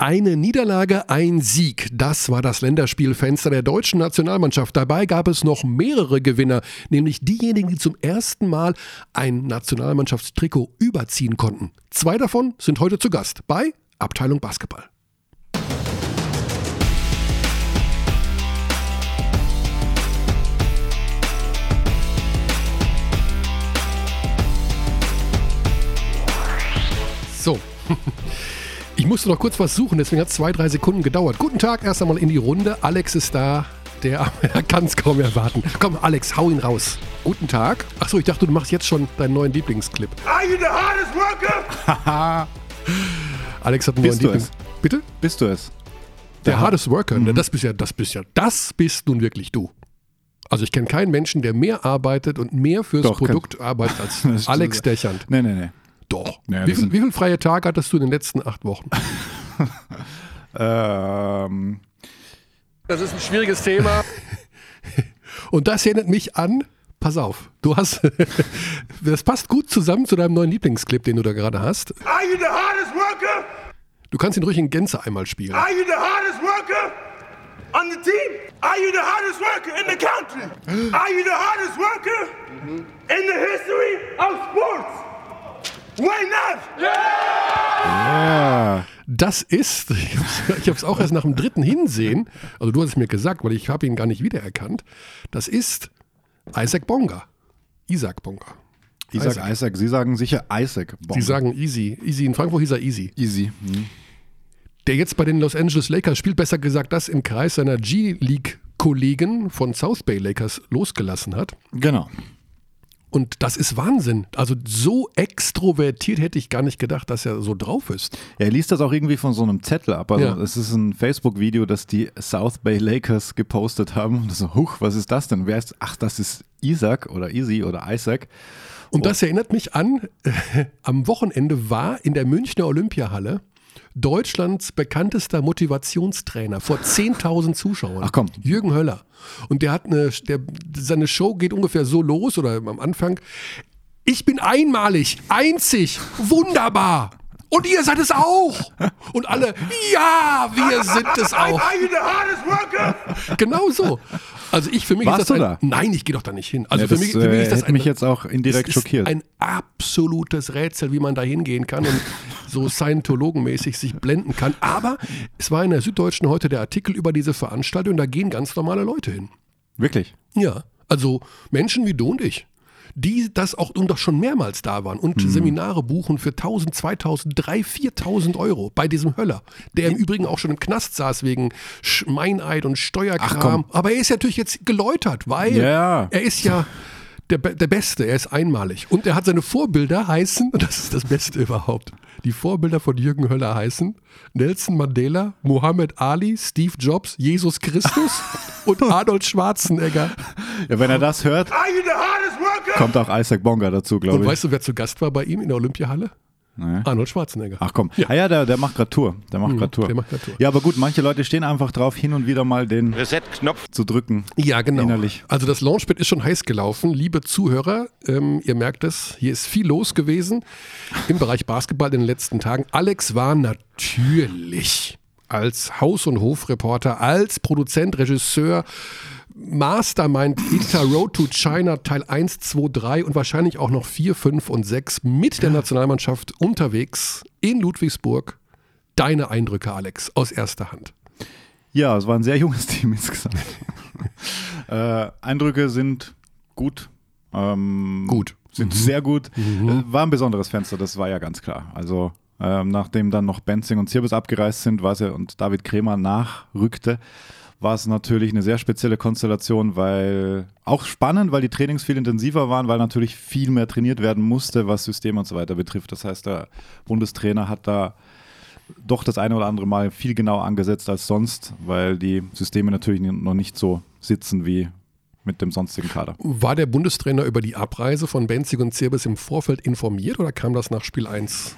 Eine Niederlage, ein Sieg. Das war das Länderspielfenster der deutschen Nationalmannschaft. Dabei gab es noch mehrere Gewinner, nämlich diejenigen, die zum ersten Mal ein Nationalmannschaftstrikot überziehen konnten. Zwei davon sind heute zu Gast bei Abteilung Basketball. So. Ich musste noch kurz was suchen, deswegen hat es zwei, drei Sekunden gedauert. Guten Tag, erst einmal in die Runde. Alex ist da. Der kann es kaum erwarten. Komm, Alex, hau ihn raus. Guten Tag. Achso, ich dachte, du machst jetzt schon deinen neuen Lieblingsclip. Are you the hardest worker? Alex hat einen Bist neuen Lieblings. Bitte? Bist du es? Der, der hardest worker. Mhm. Das bist ja, das bist ja, das bist nun wirklich du. Also ich kenne keinen Menschen, der mehr arbeitet und mehr fürs Doch, Produkt kann, arbeitet als Alex Dechand. Nee, nee, nee. Doch. Ja, wie, viel, wie viele freie Tage hattest du in den letzten acht Wochen? ähm. Das ist ein schwieriges Thema. Und das erinnert mich an, pass auf, du hast, das passt gut zusammen zu deinem neuen Lieblingsclip, den du da gerade hast. Are you the hardest worker? Du kannst ihn ruhig in Gänze einmal spielen. Are you the hardest worker on the team? Are you the hardest worker in the country? Are you the hardest worker in the history of sports? Why not? Yeah! Das ist, ich habe es auch erst nach dem dritten Hinsehen, also du hast es mir gesagt, weil ich habe ihn gar nicht wiedererkannt, das ist Isaac Bonga. Isaac Bonga. Isaac, Isaac, Isaac. Sie sagen sicher Isaac Bonga. Sie sagen Easy. Easy. In Frankfurt hieß er Easy. Easy. Mhm. Der jetzt bei den Los Angeles Lakers spielt, besser gesagt, das im Kreis seiner G-League-Kollegen von South Bay Lakers losgelassen hat. Genau. Und das ist Wahnsinn. Also so extrovertiert hätte ich gar nicht gedacht, dass er so drauf ist. Er liest das auch irgendwie von so einem Zettel ab. Also ja. es ist ein Facebook-Video, das die South Bay Lakers gepostet haben. Und so, huch, was ist das denn? Wer ist, ach, das ist Isaac oder Easy oder Isaac. Und das erinnert mich an, äh, am Wochenende war in der Münchner Olympiahalle Deutschlands bekanntester Motivationstrainer vor 10.000 Zuschauern. Ach komm. Jürgen Höller. Und der hat eine, der, seine Show geht ungefähr so los oder am Anfang. Ich bin einmalig, einzig, wunderbar. Und ihr seid es auch. Und alle, ja, wir sind es auch. Genau so. Also ich für mich Warst ist das du ein, da? Nein, ich gehe doch da nicht hin. Also ja, für, das, mich, für mich ist das ein, mich jetzt auch indirekt schockiert. ein absolutes Rätsel, wie man da hingehen kann und so Scientologenmäßig sich blenden kann. Aber es war in der Süddeutschen heute der Artikel über diese Veranstaltung, da gehen ganz normale Leute hin. Wirklich? Ja. Also Menschen wie du und ich die das auch und doch schon mehrmals da waren und mhm. Seminare buchen für 1000, 2000, 3000, 4000 Euro bei diesem Höller, der im Übrigen auch schon im Knast saß wegen Meineid und Steuerkram. Aber er ist natürlich jetzt geläutert, weil ja. er ist ja der, der Beste, er ist einmalig. Und er hat seine Vorbilder heißen, und das ist das Beste überhaupt, die Vorbilder von Jürgen Höller heißen Nelson Mandela, Muhammad Ali, Steve Jobs, Jesus Christus und Arnold Schwarzenegger. Ja, wenn er das hört, kommt auch Isaac Bonga dazu, glaube ich. Und weißt du, wer zu Gast war bei ihm in der Olympiahalle? Nee. Arnold Schwarzenegger. Ach komm. Ja, ah, ja der, der macht gerade Tour. Der macht mhm, gerade Tour. Tour. Ja, aber gut, manche Leute stehen einfach drauf, hin und wieder mal den Reset-Knopf zu drücken. Ja, genau. Innerlich. Also das Launchpad ist schon heiß gelaufen. Liebe Zuhörer, ähm, ihr merkt es, hier ist viel los gewesen im Bereich Basketball in den letzten Tagen. Alex war natürlich als Haus- und Hofreporter, als Produzent, Regisseur, Mastermind hinter Road to China Teil 1, 2, 3 und wahrscheinlich auch noch 4, 5 und 6 mit der Nationalmannschaft unterwegs in Ludwigsburg. Deine Eindrücke, Alex, aus erster Hand. Ja, es war ein sehr junges Team insgesamt. äh, Eindrücke sind gut. Ähm, gut. Sind mhm. sehr gut. Mhm. Äh, war ein besonderes Fenster, das war ja ganz klar. Also ähm, nachdem dann noch Benzing und Zirbis abgereist sind, war es ja und David Kremer nachrückte, war es natürlich eine sehr spezielle Konstellation, weil auch spannend, weil die Trainings viel intensiver waren, weil natürlich viel mehr trainiert werden musste, was System und so weiter betrifft. Das heißt, der Bundestrainer hat da doch das eine oder andere Mal viel genauer angesetzt als sonst, weil die Systeme natürlich noch nicht so sitzen wie mit dem sonstigen Kader. War der Bundestrainer über die Abreise von Benzig und Zirbis im Vorfeld informiert oder kam das nach Spiel 1?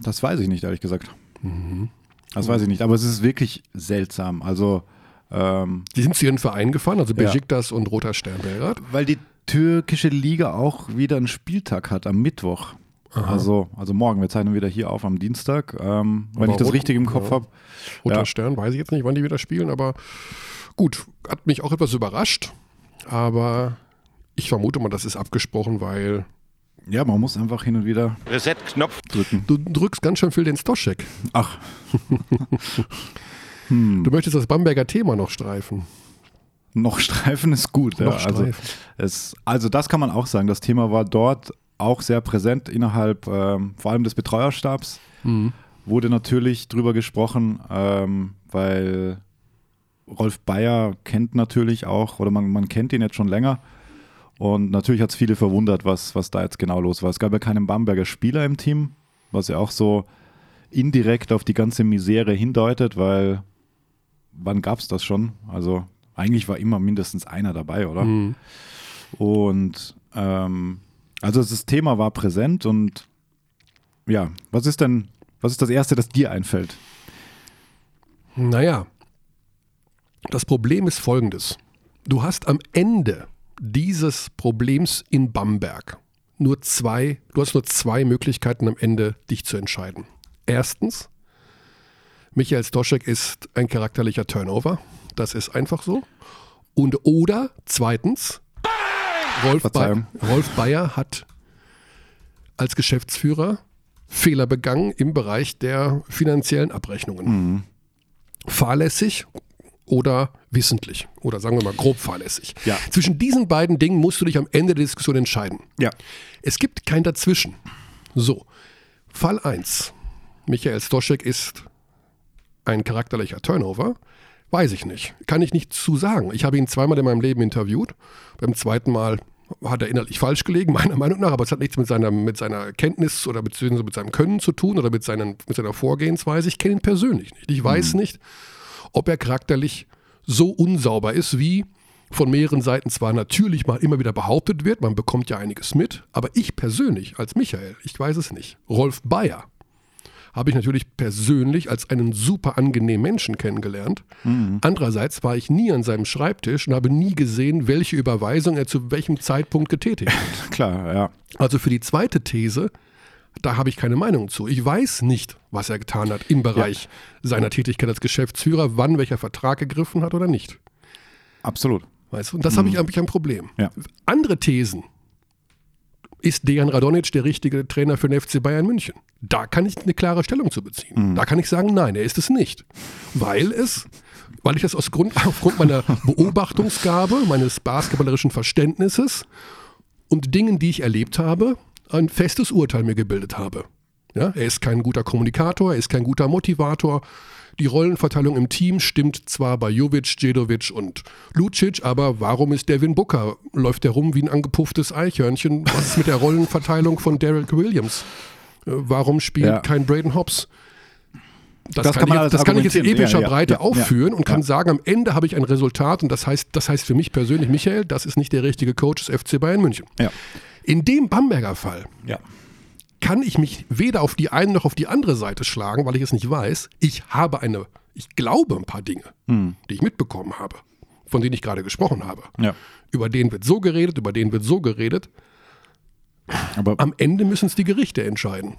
Das weiß ich nicht, ehrlich gesagt. Mhm. Das weiß ich nicht, aber es ist wirklich seltsam. Also ähm, die sind zu ihren Vereinen gefahren, also Besiktas ja. und Roter Stern Belgrad? Weil die türkische Liga auch wieder einen Spieltag hat am Mittwoch. Also, also morgen, wir zeichnen wieder hier auf am Dienstag, ähm, wenn Aber ich das Rot- richtig im Kopf ja. habe. Roter Ja. Stern, weiß ich jetzt nicht, wann die wieder spielen, aber gut, hat mich auch etwas überrascht. Aber ich vermute mal, das ist abgesprochen, weil Ja, man muss einfach hin und wieder Reset-Knopf. drücken. du drückst ganz schön viel den Stoschek. Ach, Du möchtest das Bamberger Thema noch streifen. noch Streifen ist gut. Ja. Also, es, also das kann man auch sagen. Das Thema war dort auch sehr präsent innerhalb ähm, vor allem des Betreuerstabs. Mhm. Wurde natürlich drüber gesprochen, ähm, weil Rolf Bayer kennt natürlich auch, oder man, man kennt ihn jetzt schon länger. Und natürlich hat es viele verwundert, was, was da jetzt genau los war. Es gab ja keinen Bamberger Spieler im Team, was ja auch so indirekt auf die ganze Misere hindeutet, weil wann gab es das schon? Also eigentlich war immer mindestens einer dabei, oder? Mhm. Und ähm, also das Thema war präsent und ja, was ist denn, was ist das Erste, das dir einfällt? Naja, das Problem ist folgendes. Du hast am Ende dieses Problems in Bamberg nur zwei, du hast nur zwei Möglichkeiten am Ende, dich zu entscheiden. Erstens, Michael Stoschek ist ein charakterlicher Turnover. Das ist einfach so. Und oder zweitens, Rolf, Bayer. Rolf Bayer hat als Geschäftsführer Fehler begangen im Bereich der finanziellen Abrechnungen. Fahrlässig oder wissentlich oder sagen wir mal grob fahrlässig. Ja. Zwischen diesen beiden Dingen musst du dich am Ende der Diskussion entscheiden. Ja. Es gibt kein Dazwischen. So, Fall 1. Michael Stoschek ist ein charakterlicher Turnover. Weiß ich nicht. Kann ich nicht zu sagen. Ich habe ihn zweimal in meinem Leben interviewt. Beim zweiten Mal hat er innerlich falsch gelegen, meiner Meinung nach, aber es hat nichts mit seiner, mit seiner Kenntnis oder beziehungsweise mit seinem Können zu tun oder mit, seinen, mit seiner Vorgehensweise. Ich kenne ihn persönlich nicht. Ich weiß nicht, ob er charakterlich so unsauber ist, wie von mehreren Seiten zwar natürlich mal immer wieder behauptet wird, man bekommt ja einiges mit, aber ich persönlich als Michael, ich weiß es nicht. Rolf Bayer habe ich natürlich persönlich als einen super angenehmen Menschen kennengelernt. Andererseits war ich nie an seinem Schreibtisch und habe nie gesehen, welche Überweisung er zu welchem Zeitpunkt getätigt hat. Klar, ja. Also für die zweite These, da habe ich keine Meinung zu. Ich weiß nicht, was er getan hat im Bereich seiner Tätigkeit als Geschäftsführer, wann welcher Vertrag gegriffen hat oder nicht. Absolut. Weißt du? Und das habe ich eigentlich ein Problem. Ja. Andere Thesen. Ist Dejan Radonic der richtige Trainer für den FC Bayern München? Da kann ich eine klare Stellung zu beziehen. Da kann ich sagen, nein, er ist es nicht. Weil es, weil ich das aus Grund, aufgrund meiner Beobachtungsgabe, meines basketballerischen Verständnisses und Dingen, die ich erlebt habe, ein festes Urteil mir gebildet habe. Ja, er ist kein guter Kommunikator, er ist kein guter Motivator. Die Rollenverteilung im Team stimmt zwar bei Jovic, Djedovic und Lucic, aber warum ist Devin Booker? Läuft der rum wie ein angepufftes Eichhörnchen? Was ist mit der Rollenverteilung von Derek Williams? Äh, Warum spielt Ja. kein Braden Hobbs? Das, Das kann, kann ich, das kann ich jetzt in epischer Ja, Breite ja, aufführen ja, und kann sagen, am Ende habe ich ein Resultat und das heißt, das heißt für mich persönlich, Michael, das ist nicht der richtige Coach des FC Bayern München. In dem Bamberger Fall Ja. Kann ich mich weder auf die eine noch auf die andere Seite schlagen, weil ich es nicht weiß. Ich habe eine, ich glaube ein paar Dinge, die ich mitbekommen habe, von denen ich gerade gesprochen habe. Ja. Über den wird so geredet, über den wird so geredet. Aber Am Ende müssen es die Gerichte entscheiden,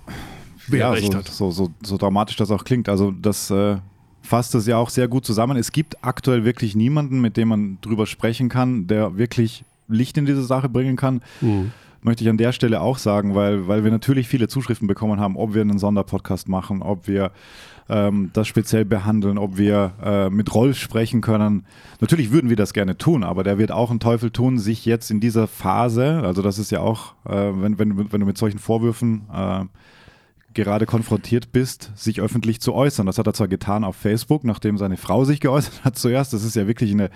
wer ja, recht so, hat. So, so, so dramatisch das auch klingt. Also das äh, fasst es ja auch sehr gut zusammen. Es gibt aktuell wirklich niemanden, mit dem man drüber sprechen kann, der wirklich Licht in diese Sache bringen kann. Mhm. Möchte ich an der Stelle auch sagen, weil, weil wir natürlich viele Zuschriften bekommen haben, ob wir einen Sonderpodcast machen, ob wir ähm, das speziell behandeln, ob wir äh, mit Rolf sprechen können. Natürlich würden wir das gerne tun, aber der wird auch einen Teufel tun, sich jetzt in dieser Phase, also das ist ja auch, äh, wenn, wenn, du- wenn du mit solchen Vorwürfen äh, gerade konfrontiert bist, sich öffentlich zu äußern. Das hat er zwar getan auf Facebook, nachdem seine Frau sich geäußert hat zuerst. Das ist ja wirklich eine,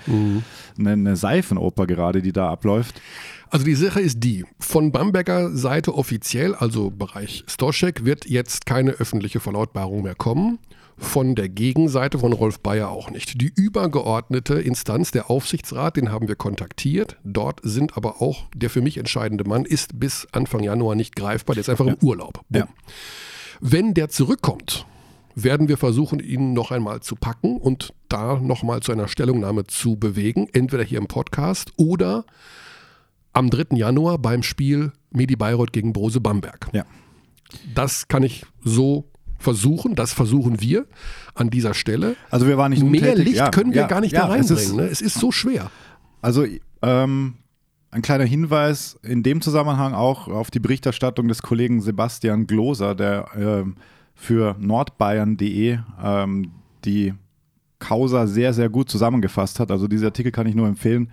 eine, eine Seifenoper gerade, die da abläuft. Also die Sache ist die, von Bamberger Seite offiziell, also Bereich Stoschek, wird jetzt keine öffentliche Verlautbarung mehr kommen. Von der Gegenseite von Rolf Bayer auch nicht. Die übergeordnete Instanz, der Aufsichtsrat, den haben wir kontaktiert. Dort sind aber auch, der für mich entscheidende Mann ist bis Anfang Januar nicht greifbar. Der ist einfach im Urlaub. Ja. Wenn der zurückkommt, werden wir versuchen, ihn noch einmal zu packen und da nochmal zu einer Stellungnahme zu bewegen. Entweder hier im Podcast oder am 3. Januar beim Spiel Medi Bayreuth gegen Brose Bamberg. Ja. Das kann ich so versuchen, das versuchen wir an dieser Stelle. Also wir waren nicht Mehr untätig. Licht ja, können wir ja, gar nicht ja, da es reinbringen. ist- ne? es ist so schwer. Also ähm, ein kleiner Hinweis in dem Zusammenhang auch auf die Berichterstattung des Kollegen Sebastian Gloser, der ähm, für nordbayern.de ähm, die Causa sehr, sehr gut zusammengefasst hat. Also dieser Artikel kann ich nur empfehlen.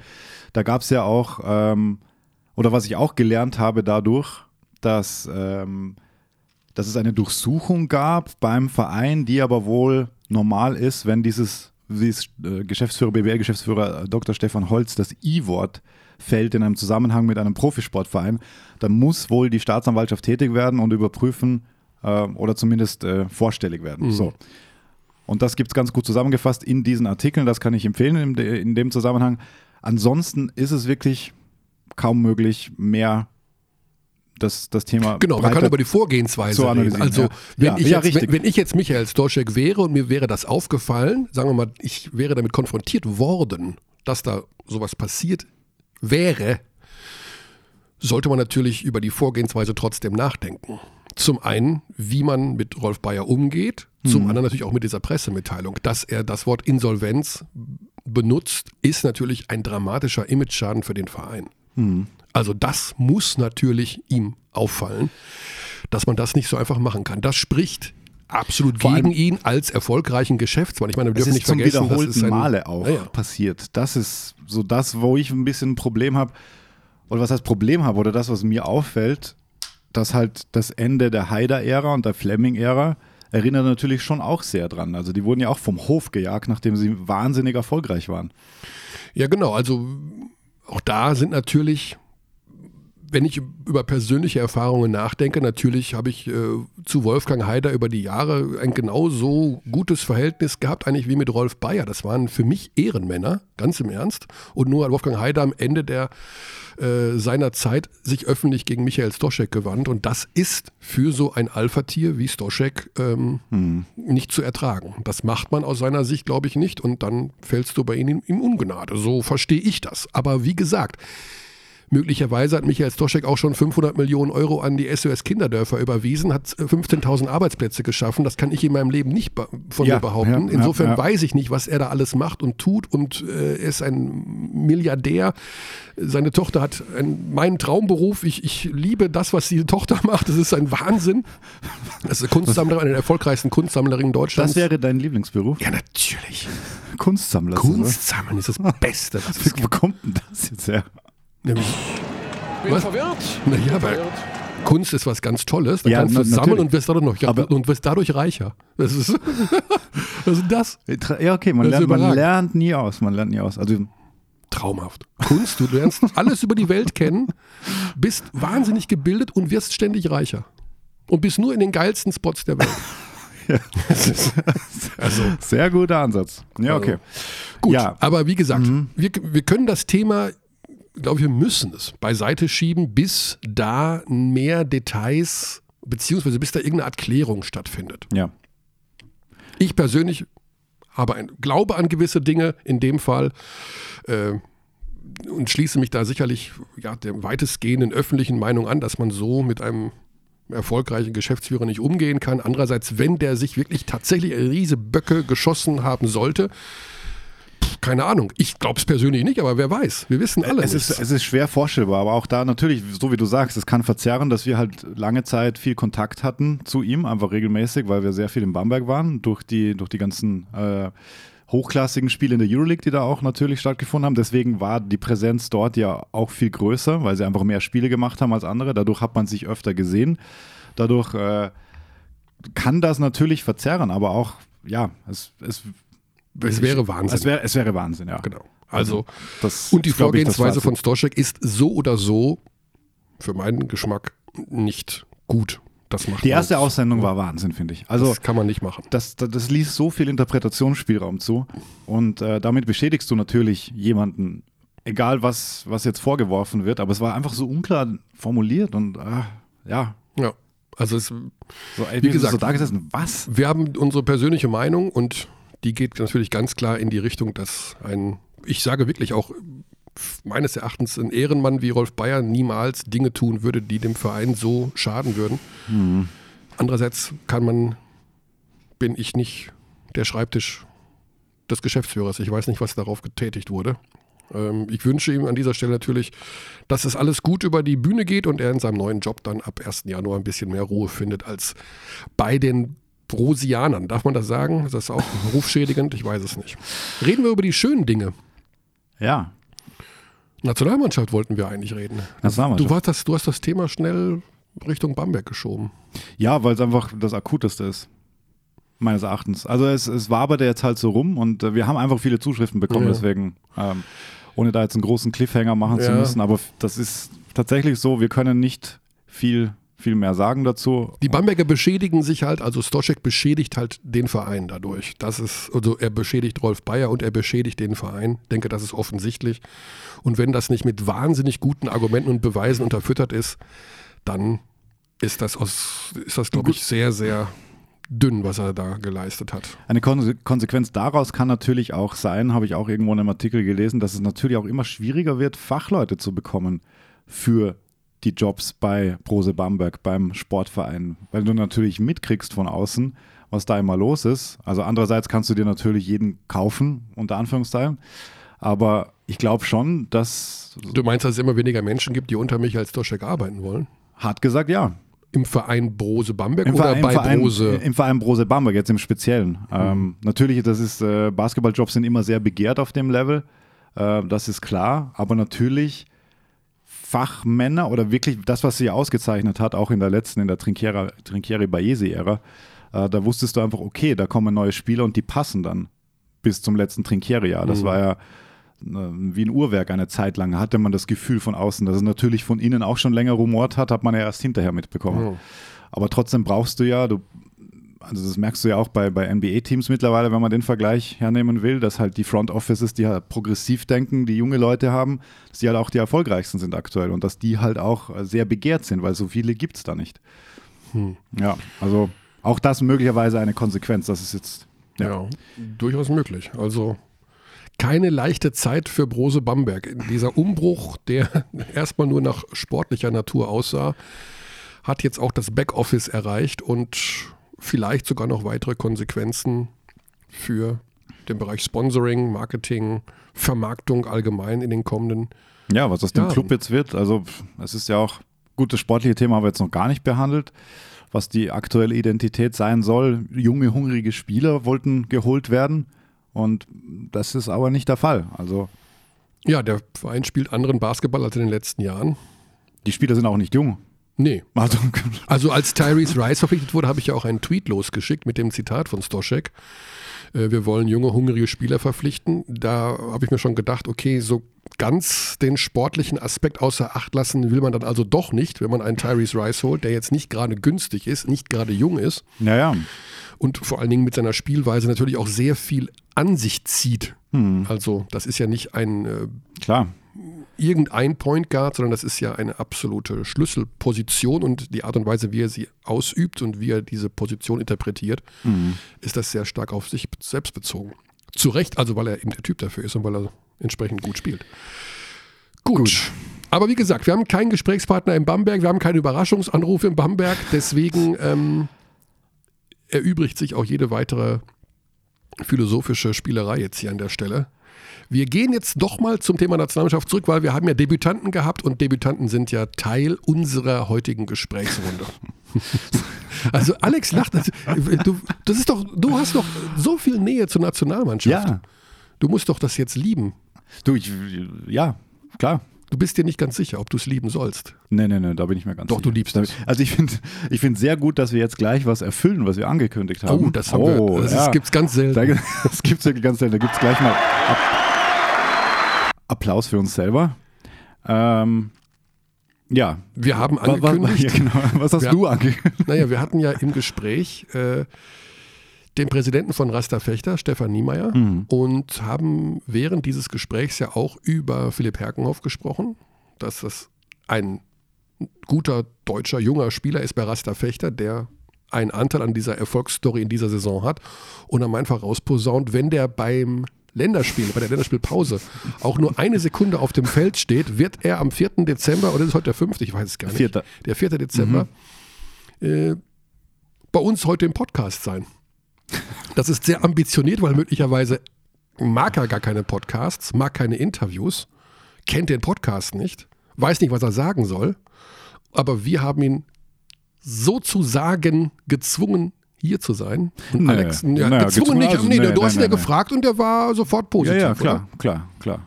Da gab es ja auch, ähm, oder was ich auch gelernt habe dadurch, dass, ähm, dass es eine Durchsuchung gab beim Verein, die aber wohl normal ist, wenn dieses, wie es äh, Geschäftsführer, BWL-Geschäftsführer Dr. Stefan Holz das I-Wort fällt in einem Zusammenhang mit einem Profisportverein, dann muss wohl die Staatsanwaltschaft tätig werden und überprüfen äh, oder zumindest äh, vorstellig werden. So. Und das gibt es ganz gut zusammengefasst in diesen Artikeln. Das kann ich empfehlen in, de, in dem Zusammenhang. Ansonsten ist es wirklich kaum möglich, mehr das, das Thema. Genau, man kann über die Vorgehensweise reden. Also, ja. wenn, Ja, ich ja, jetzt, wenn, wenn ich jetzt Michael Storczek wäre und mir wäre das aufgefallen, sagen wir mal, ich wäre damit konfrontiert worden, dass da sowas passiert wäre, sollte man natürlich über die Vorgehensweise trotzdem nachdenken. Zum einen, wie man mit Rolf Bayer umgeht, zum anderen natürlich auch mit dieser Pressemitteilung. Dass er das Wort Insolvenz benutzt, ist natürlich ein dramatischer Imageschaden für den Verein. Also das muss natürlich ihm auffallen, dass man das nicht so einfach machen kann. Das spricht absolut Vor gegen ihn als erfolgreichen Geschäftsmann. Ich meine, wir dürfen ist nicht zum vergessen, das wiederholten ist ein, Male auch Ja, passiert. Das ist so das, wo ich ein bisschen ein Problem habe. Oder was heißt Problem habe, oder das, was mir auffällt, dass halt das Ende der Haider-Ära und der Fleming-Ära erinnert natürlich schon auch sehr dran. Also die wurden ja auch vom Hof gejagt, nachdem sie wahnsinnig erfolgreich waren. Ja, genau. Also auch da sind natürlich, wenn ich über persönliche Erfahrungen nachdenke, natürlich habe ich äh, zu Wolfgang Haider über die Jahre ein genauso gutes Verhältnis gehabt, eigentlich wie mit Rolf Bayer. Das waren für mich Ehrenmänner, ganz im Ernst. Und nur hat Wolfgang Haider am Ende der äh, seiner Zeit sich öffentlich gegen Michael Stoschek gewandt. Und das ist für so ein Alpha-Tier wie Stoschek ähm, nicht zu ertragen. Das macht man aus seiner Sicht, glaube ich, nicht. Und dann fällst du bei ihm in Ungnade. So verstehe ich das. Aber wie gesagt, Möglicherweise hat Michael Stoschek auch schon 500 Millionen Euro an die SOS Kinderdörfer überwiesen, hat äh, 15.000 Arbeitsplätze geschaffen. Das kann ich in meinem Leben nicht von Ja, mir behaupten. ja, Insofern ja, weiß ich nicht, was er da alles macht und tut. Und äh, er ist ein Milliardär. Seine Tochter hat einen, meinen Traumberuf. Ich, ich liebe das, was diese Tochter macht. Das ist ein Wahnsinn. Das ist eine Kunstsammlerin, eine der erfolgreichen Kunstsammlerinnen Deutschlands. Das wäre dein Lieblingsberuf? ja, natürlich. Kunstsammler. Kunstsammeln ist das Beste. Wo kommt denn das jetzt her? Nämlich, Bin Was? verwirrt. naja, weil Kunst ist was ganz Tolles. Da Ja, kannst du na- sammeln und wirst dadurch, noch, Aber- und wirst dadurch reicher. Das ist, ist das? Ja, okay, man Das lernt, man lernt nie aus. Man lernt nie aus. Also Traumhaft. Kunst, du lernst alles über die Welt kennen, bist wahnsinnig gebildet und wirst ständig reicher. Und bist nur in den geilsten Spots der Welt. Das ist- also sehr guter Ansatz. Ja, okay. gut, Ja. aber wie gesagt, wir, wir können das Thema, glaube ich, wir müssen es beiseite schieben, bis da mehr Details, beziehungsweise bis da irgendeine Art Klärung stattfindet. Ja. Ich persönlich habe ein Glaube an gewisse Dinge in dem Fall äh, und schließe mich da sicherlich ja, der weitestgehenden öffentlichen Meinung an, dass man so mit einem erfolgreichen Geschäftsführer nicht umgehen kann. Andererseits, wenn der sich wirklich tatsächlich riese Böcke geschossen haben sollte, keine Ahnung. Ich glaube es persönlich nicht, aber wer weiß. Wir wissen alle Es ist, es ist schwer vorstellbar, aber auch da natürlich, so wie du sagst, es kann verzerren, dass wir halt lange Zeit viel Kontakt hatten zu ihm, einfach regelmäßig, weil wir sehr viel in Bamberg waren, durch die, durch die ganzen äh, hochklassigen Spiele in der Euroleague, die da auch natürlich stattgefunden haben. Deswegen war die Präsenz dort ja auch viel größer, weil sie einfach mehr Spiele gemacht haben als andere. Dadurch hat man sich öfter gesehen. Dadurch äh, kann das natürlich verzerren, aber auch, ja, es, es, es wäre Wahnsinn. es, wäre, es wäre Wahnsinn, ja. genau. Also, Das und die ich, Vorgehensweise Fazit. von Stoschek ist so oder so für meinen Geschmack nicht gut. Das macht Die erste. Aussendung war Wahnsinn, finde ich. Also das kann man nicht machen. das, das, das ließ so viel Interpretationsspielraum zu und äh, damit beschädigst du natürlich jemanden, egal was, was jetzt vorgeworfen wird, aber es war einfach so unklar formuliert und ah, ja, Ja. Also es, so, ey, Wie wie gesagt- so da gesessen, was? wir haben unsere persönliche Meinung und die geht natürlich ganz klar in die Richtung, dass ein, ich sage wirklich auch meines Erachtens ein Ehrenmann wie Rolf Bayer niemals Dinge tun würde, die dem Verein so schaden würden. Andererseits kann man, bin ich nicht der Schreibtisch des Geschäftsführers. Ich weiß nicht, was darauf getätigt wurde. Ähm, ich wünsche ihm an dieser Stelle natürlich, dass es alles gut über die Bühne geht und er in seinem neuen Job dann ab 1. Januar ein bisschen mehr Ruhe findet als bei den Brosianern. Darf man das sagen? Ist das auch rufschädigend? Ich weiß es nicht. Reden wir über die schönen Dinge. Ja. Nationalmannschaft wollten wir eigentlich reden. Nationalmannschaft. Du, warst das, du hast das Thema schnell Richtung Bamberg geschoben. Ja, weil es einfach das Akuteste ist. Meines Erachtens. Also es, es waberte jetzt halt so rum und äh, wir haben einfach viele Zuschriften bekommen, Ja. deswegen, ähm, ohne da jetzt einen großen Cliffhanger machen zu Ja. müssen, aber das ist tatsächlich so, wir können nicht viel, viel mehr sagen dazu. Die Bamberger beschädigen sich halt, also Stoschek beschädigt halt den Verein dadurch. Das ist, also er beschädigt Rolf Bayer und er beschädigt den Verein. Ich denke, das ist offensichtlich. Und wenn das nicht mit wahnsinnig guten Argumenten und Beweisen unterfüttert ist, dann ist das aus, ist das, glaube ich, sehr, sehr dünn, was er da geleistet hat. Eine Konse Konsequenz daraus kann natürlich auch sein, habe ich auch irgendwo in einem Artikel gelesen, dass es natürlich auch immer schwieriger wird, Fachleute zu bekommen für die Jobs bei Brose Bamberg, beim Sportverein, weil du natürlich mitkriegst von außen, was da immer los ist. Also andererseits kannst du dir natürlich jeden kaufen, unter Anführungszeichen, aber ich glaube schon, dass, Du meinst, dass es immer weniger Menschen gibt, die unter Michael Stoschek arbeiten wollen? hart gesagt, ja, Im Verein Brose Bamberg Im oder Verein, bei Verein, Brose? Im Verein Brose Bamberg, jetzt im Speziellen. Ähm, natürlich, das ist, äh, Basketballjobs sind immer sehr begehrt auf dem Level. Äh, das ist klar. Aber natürlich Fachmänner oder wirklich das, was sie ausgezeichnet hat, auch in der letzten, in der Trinkieri, Trinkieri Baesi-Ära, äh, da wusstest du einfach, okay, da kommen neue Spieler und die passen dann bis zum letzten Trinkieri-Jahr. Das Mhm. war ja äh, wie ein Uhrwerk eine Zeit lang. Hatte man das Gefühl von außen, dass es natürlich von innen auch schon länger rumort hat, hat man ja erst hinterher mitbekommen. Ja. Aber trotzdem brauchst du ja, du, also das merkst du ja auch bei, bei NBA-Teams mittlerweile, wenn man den Vergleich hernehmen will, dass halt die Front Offices, die halt progressiv denken, die junge Leute haben, dass die halt auch die erfolgreichsten sind aktuell und dass die halt auch sehr begehrt sind, weil so viele gibt es da nicht. Hm. Ja, also auch das möglicherweise eine Konsequenz, das ist jetzt, Ja. ja. durchaus möglich. Also keine leichte Zeit für Brose Bamberg. Dieser Umbruch, der erstmal nur nach sportlicher Natur aussah, hat jetzt auch das Backoffice erreicht und vielleicht sogar noch weitere Konsequenzen für den Bereich Sponsoring, Marketing, Vermarktung allgemein in den kommenden. Ja, was aus dem Ja. Club jetzt wird, also es ist ja auch, gut, das sportliche Thema haben wir jetzt noch gar nicht behandelt, was die aktuelle Identität sein soll. Junge, hungrige Spieler wollten geholt werden und das ist aber nicht der Fall. Also Ja, der Verein spielt anderen Basketball als in den letzten Jahren. die Spieler sind auch nicht jung. Nee. Also, als Tyrese Rice verpflichtet wurde, habe ich ja auch einen Tweet losgeschickt mit dem Zitat von Stoschek. Äh, Wir wollen junge, hungrige Spieler verpflichten. Da habe ich mir schon gedacht, okay, so ganz den sportlichen Aspekt außer Acht lassen will man dann also doch nicht, wenn man einen Tyrese Rice holt, der jetzt nicht gerade günstig ist, nicht gerade jung ist naja, und vor allen Dingen mit seiner Spielweise natürlich auch sehr viel an sich zieht. Also das ist ja nicht ein äh, klar. Irgendein Point Guard, sondern das ist ja eine absolute Schlüsselposition und die Art und Weise, wie er sie ausübt und wie er diese Position interpretiert, ist das sehr stark auf sich selbst bezogen. Zu Recht, also weil er eben der Typ dafür ist und weil er entsprechend gut spielt. Gut. Aber wie gesagt, wir haben keinen Gesprächspartner in Bamberg, wir haben keinen Überraschungsanruf in Bamberg, deswegen ähm, erübrigt sich auch jede weitere philosophische Spielerei jetzt hier an der Stelle. Wir gehen jetzt doch mal zum Thema Nationalmannschaft zurück, weil wir haben ja Debütanten gehabt und Debütanten sind ja Teil unserer heutigen Gesprächsrunde. also Alex lacht, das- du, das ist doch, du hast doch so viel Nähe zur Nationalmannschaft. Ja, Du musst doch das jetzt lieben. du, ich, ja, klar. Du bist dir nicht ganz sicher, ob du es lieben sollst. Nee, nee, nee, da bin ich mir ganz Doch, sicher. du liebst es. Also ich finde ich find sehr gut, dass wir jetzt gleich was erfüllen, was wir angekündigt haben. Oh, das haben wir. Das ja. gibt es ganz selten. Da, das gibt es wirklich ganz selten. Da gibt es gleich mal App Applaus für uns selber. Ähm, ja. Wir haben angekündigt, ja, genau. Was hast Ja. du angekündigt? Naja, wir hatten ja im Gespräch äh, den Präsidenten von Rasta Fechter, Stefan Niemeyer, Mhm. und haben während dieses Gesprächs ja auch über Philipp Herkenhoff gesprochen, dass das ein guter deutscher junger Spieler ist bei Rasta Fechter, der einen Anteil an dieser Erfolgsstory in dieser Saison hat und haben einfach rausposaunt, wenn der beim Länderspiel, bei der Länderspielpause auch nur eine Sekunde auf dem Feld steht, wird er am 4. Dezember, oder ist heute der 5., ich weiß es gar nicht, Vierter. der 4. Dezember, äh, bei uns heute im Podcast sein. Das ist sehr ambitioniert, weil möglicherweise mag er gar keine Podcasts, mag keine Interviews, kennt den Podcast nicht, weiß nicht, was er sagen soll. Aber wir haben ihn sozusagen gezwungen, hier zu sein. Und Nee. Alex, ja, Naja, gezwungen nicht, also, nee, nee, du hast ihn ja gefragt und der war sofort Ja, positiv. ja, oder? klar, klar, klar.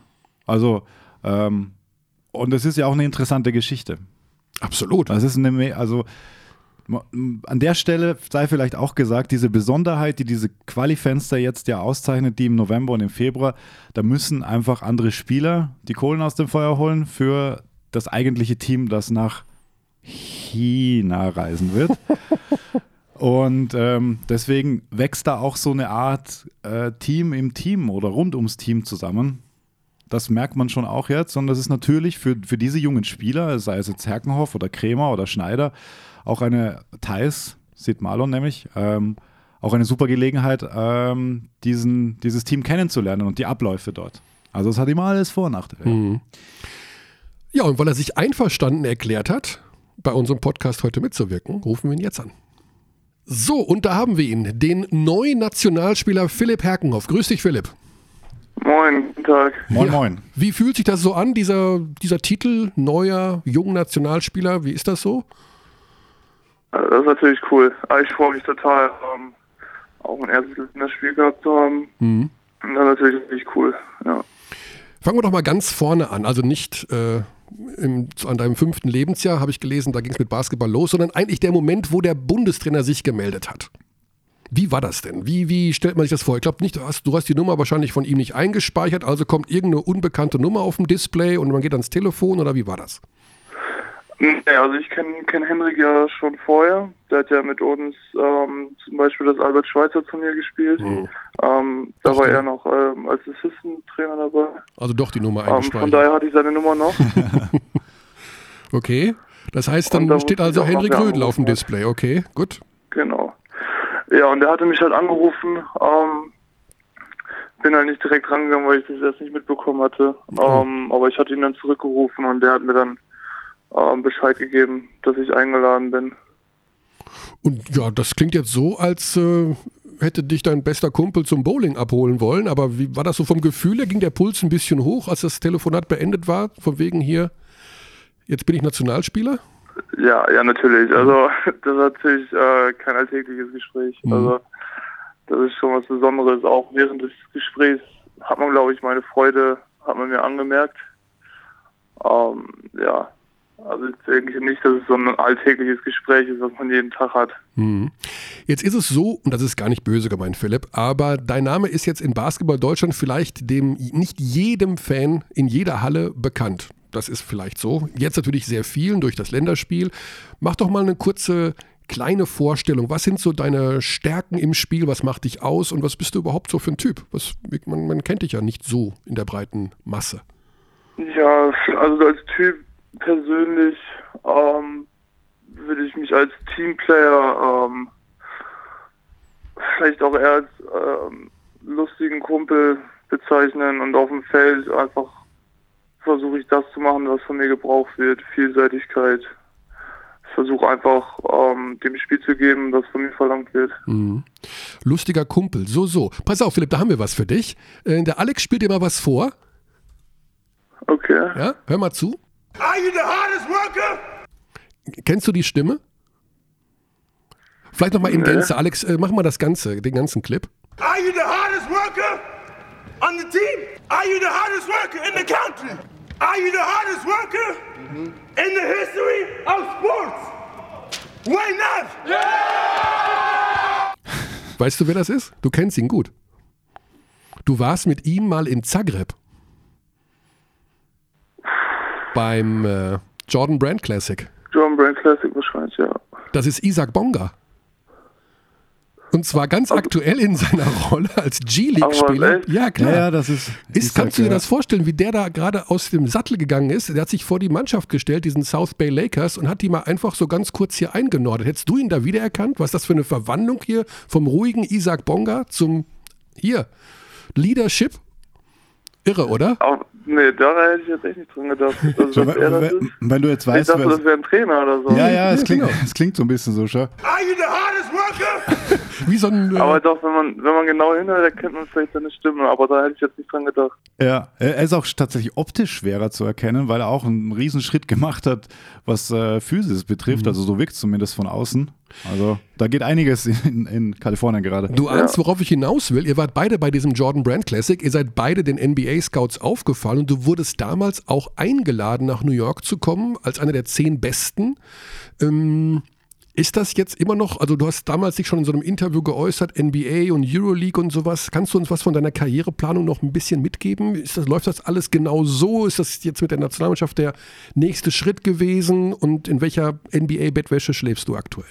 Also, ähm, und es ist ja auch eine interessante Geschichte. Absolut. Das ist eine, also an der Stelle sei vielleicht auch gesagt, diese Besonderheit, die diese Quali-Fenster jetzt ja auszeichnet, die im November und im Februar, da müssen einfach andere Spieler die Kohlen aus dem Feuer holen für das eigentliche Team, das nach China reisen wird. Und ähm, deswegen wächst da auch so eine Art äh, Team im Team oder rund ums Team zusammen. Das merkt man schon auch jetzt. Und das ist natürlich für, für diese jungen Spieler, sei es jetzt Herkenhoff oder Kremer oder Schneider, auch eine Thais, sieht Marlon nämlich, ähm, auch eine super Gelegenheit, ähm, diesen, dieses Team kennenzulernen und die Abläufe dort. Also es hat immer alles Vor- und Nachteile. Mhm. Ja, und weil er sich einverstanden erklärt hat, bei unserem Podcast heute mitzuwirken, rufen wir ihn jetzt an. So, und da haben wir ihn, den neuen Nationalspieler Philipp Herkenhoff. Grüß dich, Philipp. Moin, guten Tag. Moin, Ja. moin. Wie fühlt sich das so an, dieser, dieser Titel, neuer, junger Nationalspieler? Wie ist das so? Also Das ist natürlich cool. Aber Ich freue mich total, ähm, auch mein erstes Länderspiel gehabt zu haben. Mhm. Das ist natürlich richtig cool. Ja. Fangen wir doch mal ganz vorne an. Also nicht äh, im, an deinem fünften Lebensjahr, habe ich gelesen, da ging es mit Basketball los, sondern eigentlich der Moment, wo der Bundestrainer sich gemeldet hat. Wie war das denn? Wie, wie stellt man sich das vor? Ich glaube nicht, du hast, du hast die Nummer wahrscheinlich von ihm nicht eingespeichert, also kommt irgendeine unbekannte Nummer auf dem Display und man geht ans Telefon oder wie war das? Nee, also ich kenne kenn Henrik ja schon vorher. Der hat ja mit uns ähm, zum Beispiel das Albert-Schweitzer-Turnier gespielt. Mhm. Ähm, da Ach war er noch ähm, als Assistant-Trainer dabei. Also doch die Nummer Ähm, von eingespeichert. daher hatte ich seine Nummer noch. okay. Das heißt, dann da steht also Henrik Rödel auf dem. Display. Okay, gut. Genau. Ja, und der hatte mich halt angerufen. Ähm, bin halt nicht direkt rangegangen, weil ich das erst nicht mitbekommen hatte. Oh. Ähm, aber ich hatte ihn dann zurückgerufen und der hat mir dann ähm, Bescheid gegeben, dass ich eingeladen bin. Und ja, das klingt jetzt so, als äh, hätte dich dein bester Kumpel zum Bowling abholen wollen. Aber wie war das so vom Gefühl her? Ging der Puls ein bisschen hoch, als das Telefonat beendet war? Von wegen hier, jetzt bin ich Nationalspieler? Ja, ja, natürlich. Also das ist natürlich äh, kein alltägliches Gespräch. Mhm. Also das ist schon was Besonderes. Auch während des Gesprächs hat man, glaube ich, meine Freude hat man mir angemerkt. Ähm, ja, also ich denke nicht, dass es so ein alltägliches Gespräch ist, was man jeden Tag hat. Mhm. Jetzt ist es so, und das ist gar nicht böse gemeint, Philipp, aber dein Name ist jetzt in Basketball Deutschland vielleicht dem nicht jedem Fan in jeder Halle bekannt. Das ist vielleicht so. Jetzt natürlich sehr vielen durch das Länderspiel. Mach doch mal eine kurze kleine Vorstellung. Was sind so deine Stärken im Spiel? Was macht dich aus? Und was bist du überhaupt so für ein Typ? Was, man, man kennt dich ja nicht so in der breiten Masse. Ja, also als Typ persönlich ähm, würde ich mich als Teamplayer ähm, vielleicht auch eher als ähm, lustigen Kumpel bezeichnen und auf dem Feld einfach versuche ich das zu machen, was von mir gebraucht wird. Vielseitigkeit. Ich versuche einfach ähm, dem Spiel zu geben, was von mir verlangt wird. Mhm. Lustiger Kumpel, so, so. Pass auf, Philipp, da haben wir was für dich. Äh, der Alex spielt dir mal was vor. Okay. Ja, hör mal zu. Are you the hardest worker? Kennst du die Stimme? Vielleicht nochmal in Nee. Gänze. Alex, äh, mach mal das Ganze, den ganzen Clip. Are you the hardest worker on the team? Are you the hardest worker in the country? Are you the hardest worker in the history of sports? Why not? Weißt du, wer das ist? Du kennst ihn gut. Du warst mit ihm mal in Zagreb. Beim äh, Jordan Brand Classic. John Brand Classic wahrscheinlich, ja. Das ist Isaac Bonga. Und zwar ganz aktuell in seiner Rolle als G-League-Spieler. Ja, klar. Ja, das ist. Ist, ich kannst du dir ja. das vorstellen, wie der da gerade aus dem Sattel gegangen ist? Der hat sich vor die Mannschaft gestellt, diesen South Bay Lakers, und hat die mal einfach so ganz kurz hier eingenordet. Hättest du ihn da wiedererkannt? Was ist das für eine Verwandlung hier vom ruhigen Isaac Bonga zum hier Leadership? Irre, oder? Aber, nee, da hätte ich jetzt echt nicht dran gedacht. Also, er das ist. Wenn du jetzt Ich weißt, dachte, wer- das wäre ein Trainer oder so. ja, ja, es klingt, genau. es klingt so ein bisschen so, schau. Are you the hardest worker? Wie so ein. Äh, Aber doch, wenn man, wenn man genau hinhört, erkennt man vielleicht seine Stimme. Aber da hätte ich jetzt nicht dran gedacht. Ja, er ist auch tatsächlich optisch schwerer zu erkennen, weil er auch einen Riesenschritt gemacht hat, was äh, Physis betrifft. Also so wirkt es zumindest von außen. Also da geht einiges in, in Kalifornien gerade. Du ahnst, worauf ich hinaus will. Ihr wart beide bei diesem Jordan Brand Classic. Ihr seid beide den NBA-Scouts aufgefallen und du wurdest damals auch eingeladen, nach New York zu kommen, als einer der zehn Besten. Ähm, ist das jetzt immer noch, also du hast damals dich schon in so einem Interview geäußert, NBA und Euroleague und sowas. Kannst du uns was von deiner Karriereplanung noch ein bisschen mitgeben? Ist das, läuft das alles genau so? Ist das jetzt mit der Nationalmannschaft der nächste Schritt gewesen? Und in welcher NBA-Bettwäsche schläfst du aktuell?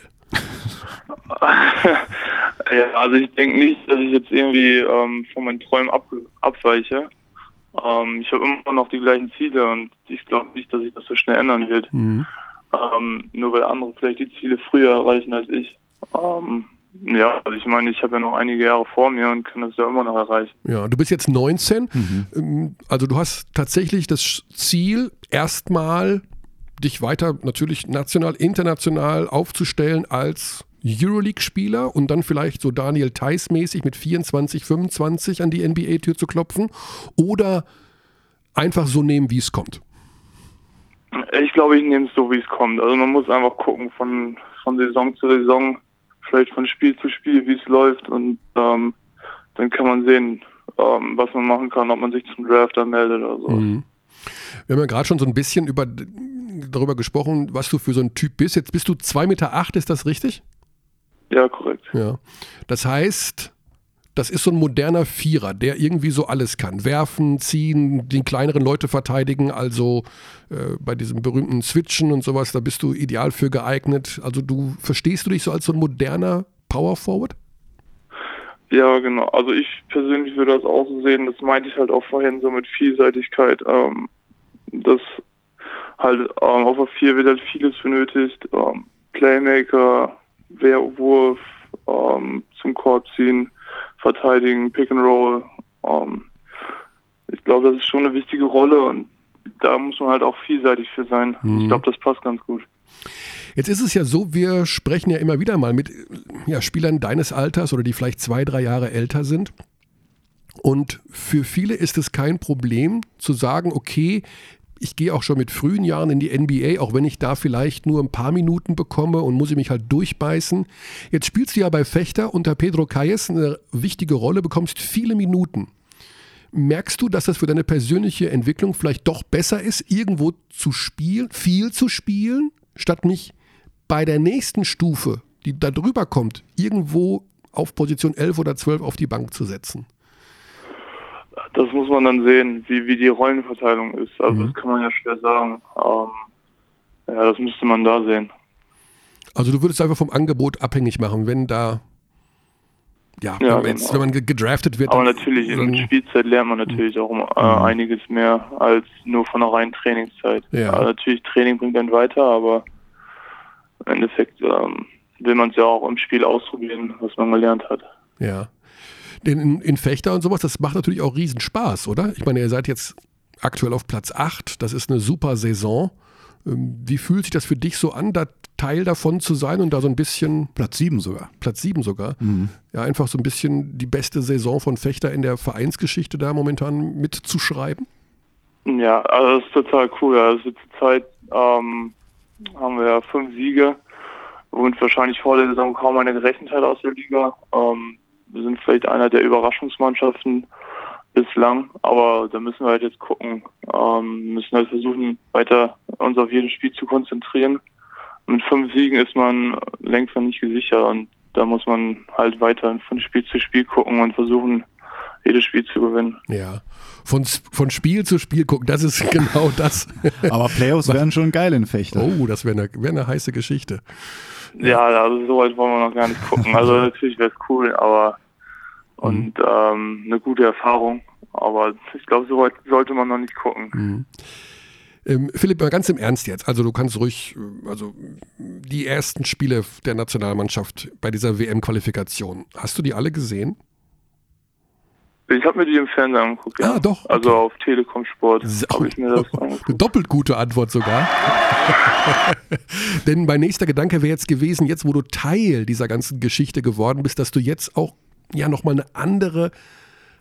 Ja, also ich denke nicht, dass ich jetzt irgendwie ähm, von meinen Träumen ab, abweiche. Ähm, ich habe immer noch die gleichen Ziele und ich glaube nicht, dass sich das so schnell ändern wird. Mhm. Ähm, nur weil andere vielleicht die Ziele früher erreichen als ich. Ähm, ja, also ich meine, ich habe ja noch einige Jahre vor mir und kann das ja immer noch erreichen. Ja, du bist jetzt 19. Ähm, Also du hast tatsächlich das Ziel, erstmal dich weiter natürlich national, international aufzustellen als Euroleague-Spieler und dann vielleicht so Daniel Theiss-mäßig mit 24, 25 an die NBA-Tür zu klopfen oder einfach so nehmen, wie es kommt. Ich glaube, ich nehme es so, wie es kommt. Also man muss einfach gucken von, von Saison zu Saison, vielleicht von Spiel zu Spiel, wie es läuft und ähm, dann kann man sehen, ähm, was man machen kann, ob man sich zum Draft anmeldet oder so. Wir haben ja gerade schon so ein bisschen über, darüber gesprochen, was du für so ein Typ bist. Jetzt bist du 2,8 Meter, acht, ist das richtig? Ja, korrekt. Ja. Das heißt, das ist so ein moderner Vierer, der irgendwie so alles kann. Werfen, ziehen, die kleineren Leute verteidigen, also äh, bei diesem berühmten Switchen und sowas, da bist du ideal für geeignet. Also du verstehst du dich so als so ein moderner Power Forward? Ja, genau. Also ich persönlich würde das auch so sehen. Das meinte ich halt auch vorhin so mit Vielseitigkeit. Ähm, halt ähm, auf der Vier wird halt vieles benötigt. Ähm, Playmaker, Wehrwurf, ähm, zum Court ziehen, verteidigen, Pick and Roll. Ähm, ich glaube, das ist schon eine wichtige Rolle und da muss man halt auch vielseitig für sein. Ich glaube, das passt ganz gut. Jetzt ist es ja so, wir sprechen ja immer wieder mal mit ja, Spielern deines Alters oder die vielleicht zwei, drei Jahre älter sind. Und für viele ist es kein Problem zu sagen, okay, ich gehe auch schon mit frühen Jahren in die NBA, auch wenn ich da vielleicht nur ein paar Minuten bekomme und muss ich mich halt durchbeißen. Jetzt spielst du ja bei Fechter unter Pedro Calles eine wichtige Rolle, bekommst viele Minuten. Merkst du, dass das für deine persönliche Entwicklung vielleicht doch besser ist, irgendwo zu spielen, viel zu spielen, statt mich bei der nächsten Stufe, die da drüber kommt, irgendwo auf Position 11 oder 12 auf die Bank zu setzen? Das muss man dann sehen, wie, wie die Rollenverteilung ist. Also das kann man ja schwer sagen. Ähm, ja, das müsste man da sehen. Also du würdest einfach vom Angebot abhängig machen, wenn da, ja, Ja, wenn, man jetzt, genau. wenn man ge- gedraftet wird. Aber dann- natürlich, in dann- der Spielzeit lernt man natürlich auch äh, einiges mehr als nur von der reinen Trainingszeit. Ja. Also natürlich, Training bringt einen weiter, aber im Endeffekt ähm, will man es ja auch im Spiel ausprobieren, was man gelernt hat. Ja. Denn in, in Fechter und sowas, das macht natürlich auch riesen Spaß, oder? Ich meine, ihr seid jetzt aktuell auf Platz 8, das ist eine super Saison. Ähm, Wie fühlt sich das für dich so an, da Teil davon zu sein und da so ein bisschen, Platz 7 sogar. Platz 7 sogar, ja, einfach so ein bisschen die beste Saison von Fechter in der Vereinsgeschichte da momentan mitzuschreiben? Ja, also das ist total cool. Also zur Zeit ähm, haben wir ja fünf Siege, womit wahrscheinlich vor der Saison kaum einer gerechnet hat aus der Liga. Ähm, wir sind vielleicht einer der Überraschungsmannschaften bislang, aber da müssen wir halt jetzt gucken. Ähm, müssen halt versuchen, weiter uns auf jedes Spiel zu konzentrieren. Mit fünf Siegen ist man längst noch nicht gesichert und da muss man halt weiter von Spiel zu Spiel gucken und versuchen, jedes Spiel zu gewinnen. Ja. Von, von Spiel zu Spiel gucken, das ist genau das. Aber Playoffs wären schon geil in Fechter. oh, das wäre eine, wär eine heiße Geschichte. Ja, also so weit wollen wir noch gar nicht gucken. Also natürlich wäre es cool, aber und ähm, eine gute Erfahrung. Aber ich glaube, so weit sollte man noch nicht gucken. Ähm, Philipp, mal ganz im Ernst jetzt. Also du kannst ruhig, äh, also die ersten Spiele der Nationalmannschaft bei dieser WM-Qualifikation, hast du die alle gesehen? Ich habe mir die im Fernsehen angeguckt, ja. Ah, doch, Also auf Telekom Sport habe ich mir das Eine angeguckt. doppelt gute Antwort sogar. Denn mein nächster Gedanke wäre jetzt gewesen, jetzt wo du Teil dieser ganzen Geschichte geworden bist, dass du jetzt auch ja nochmal eine andere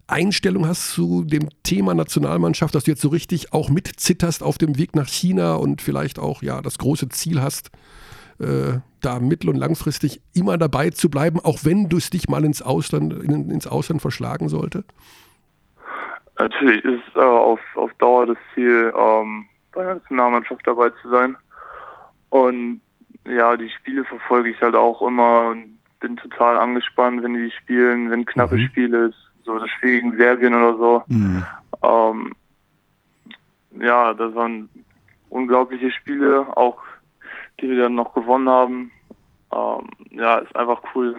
Einstellung hast zu dem Thema Nationalmannschaft, dass du jetzt so richtig auch mitzitterst auf dem Weg nach China und vielleicht auch ja das große Ziel hast, äh, da mittel- und langfristig immer dabei zu bleiben, auch wenn du es dich mal ins Ausland, in, ins Ausland verschlagen sollte? Natürlich ist äh, auf, auf Dauer das Ziel, ähm, bei der Nationalmannschaft dabei zu sein. Und ja, die Spiele verfolge ich halt auch immer und bin total angespannt, wenn die spielen, wenn knappe Spiele ist, so das Spiel gegen Serbien oder so. Mhm. Ähm, ja, das waren unglaubliche Spiele, auch die wir dann noch gewonnen haben. Ähm, ja, ist einfach cool,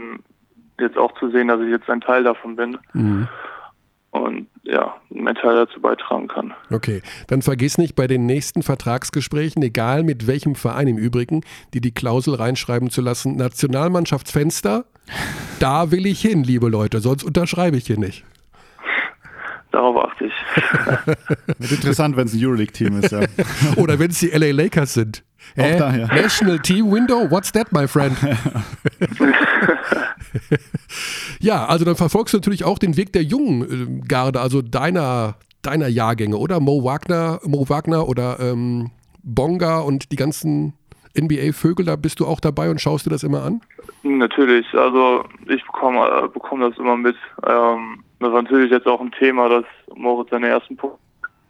jetzt auch zu sehen, dass ich jetzt ein Teil davon bin und ja, meinen Teil dazu beitragen kann. Okay, dann vergiss nicht bei den nächsten Vertragsgesprächen, egal mit welchem Verein im Übrigen, die die Klausel reinschreiben zu lassen, Nationalmannschaftsfenster, da will ich hin, liebe Leute, sonst unterschreibe ich hier nicht. Darauf achte ich. Wird interessant, wenn es ein Euroleague-Team ist, ja. Oder wenn es die LA Lakers sind. Hä? da, ja. National Team Window, what's that, my friend? ja, also dann verfolgst du natürlich auch den Weg der jungen äh, Garde, also deiner, deiner Jahrgänge, oder? Mo Wagner, Mo Wagner oder ähm, Bonga und die ganzen NBA-Vögel, da bist du auch dabei und schaust dir das immer an? Natürlich, also ich bekomme äh, bekomme das immer mit. Ähm, das war natürlich jetzt auch ein Thema, dass Moritz seine ersten Punkte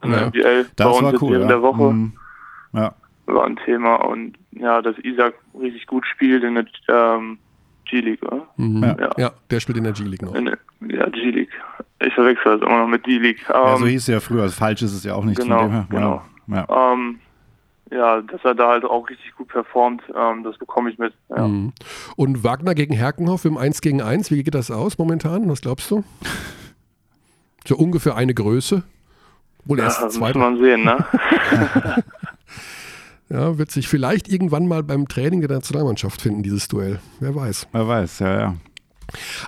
in der Ja. NBA bei Das uns war cool, ja. der Woche Mhm. Ja. War ein Thema und ja, dass Isaac richtig gut spielt in der ähm, G-League, oder? Ja. Ja. Ja, der spielt in der G-League noch. In ja, G-League. Ich verwechsel das immer noch mit D-League. ja, Ähm, so hieß es ja früher. Also falsch ist es ja auch nicht. Genau, dem her. genau. Ja. Ja. ähm, ja, dass er da halt auch richtig gut performt, ähm, das bekomme ich mit. Ja. Mhm. Und Wagner gegen Herkenhoff im 1 gegen 1, wie geht das aus momentan? Was glaubst du? So ungefähr eine Größe. Wohl Ja, erst das zwei. muss man sehen, ne? Ja, wird sich vielleicht irgendwann mal beim Training der Nationalmannschaft finden, dieses Duell. Wer weiß. Wer weiß, ja, ja.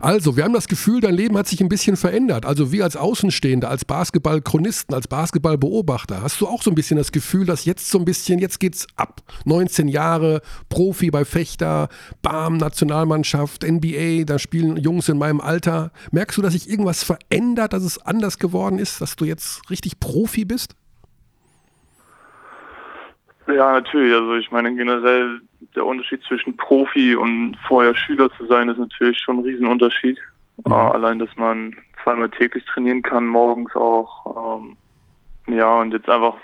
Also, wir haben das Gefühl, dein Leben hat sich ein bisschen verändert. Also wir als Außenstehende, als Basketballchronisten, als Basketballbeobachter, hast du auch so ein bisschen das Gefühl, dass jetzt so ein bisschen, jetzt geht's ab. 19 Jahre, Profi bei Fechter, Bam, Nationalmannschaft, NBA, da spielen Jungs in meinem Alter. Merkst du, dass sich irgendwas verändert, dass es anders geworden ist, dass du jetzt richtig Profi bist? Ja, natürlich. Also ich meine generell der Unterschied zwischen Profi und vorher Schüler zu sein ist natürlich schon ein Riesenunterschied. Äh, allein, dass man zweimal täglich trainieren kann, morgens auch. Ähm, ja, und jetzt einfach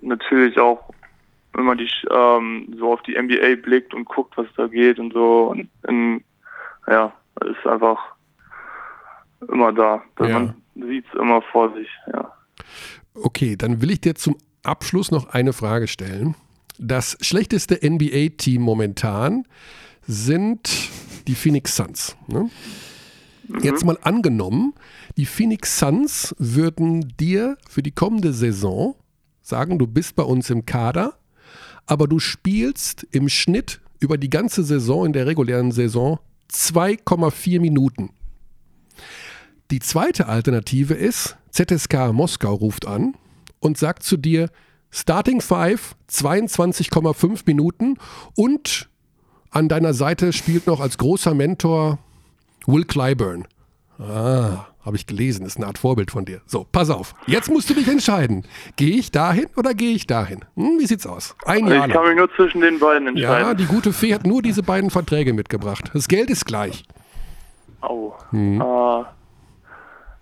natürlich auch immer die ähm, so auf die NBA blickt und guckt, was da geht und so. Und in, ja, ist einfach immer da. Ja. Man sieht es immer vor sich, ja. Okay, dann will ich dir zum Abschluss noch eine Frage stellen. Das schlechteste NBA-Team momentan sind die Phoenix Suns. Ne? Jetzt mal angenommen, die Phoenix Suns würden dir für die kommende Saison sagen, du bist bei uns im Kader, aber du spielst im Schnitt über die ganze Saison, in der regulären Saison, 2,4 Minuten. Die zweite Alternative ist, ZSK Moskau ruft an und sagt zu dir, Starting Five, 22,5 Minuten und an deiner Seite spielt noch als großer Mentor Will Clyburn. Ah, habe ich gelesen, ist eine Art Vorbild von dir. So, pass auf. Jetzt musst du dich entscheiden. Gehe ich dahin oder gehe ich dahin? Hm, wie sie's aus? Ein Jahr Ich kann mich nur zwischen den beiden entscheiden. Ja, die gute Fee hat nur diese beiden Verträge mitgebracht. Das Geld ist gleich. Au. Mhm. Äh,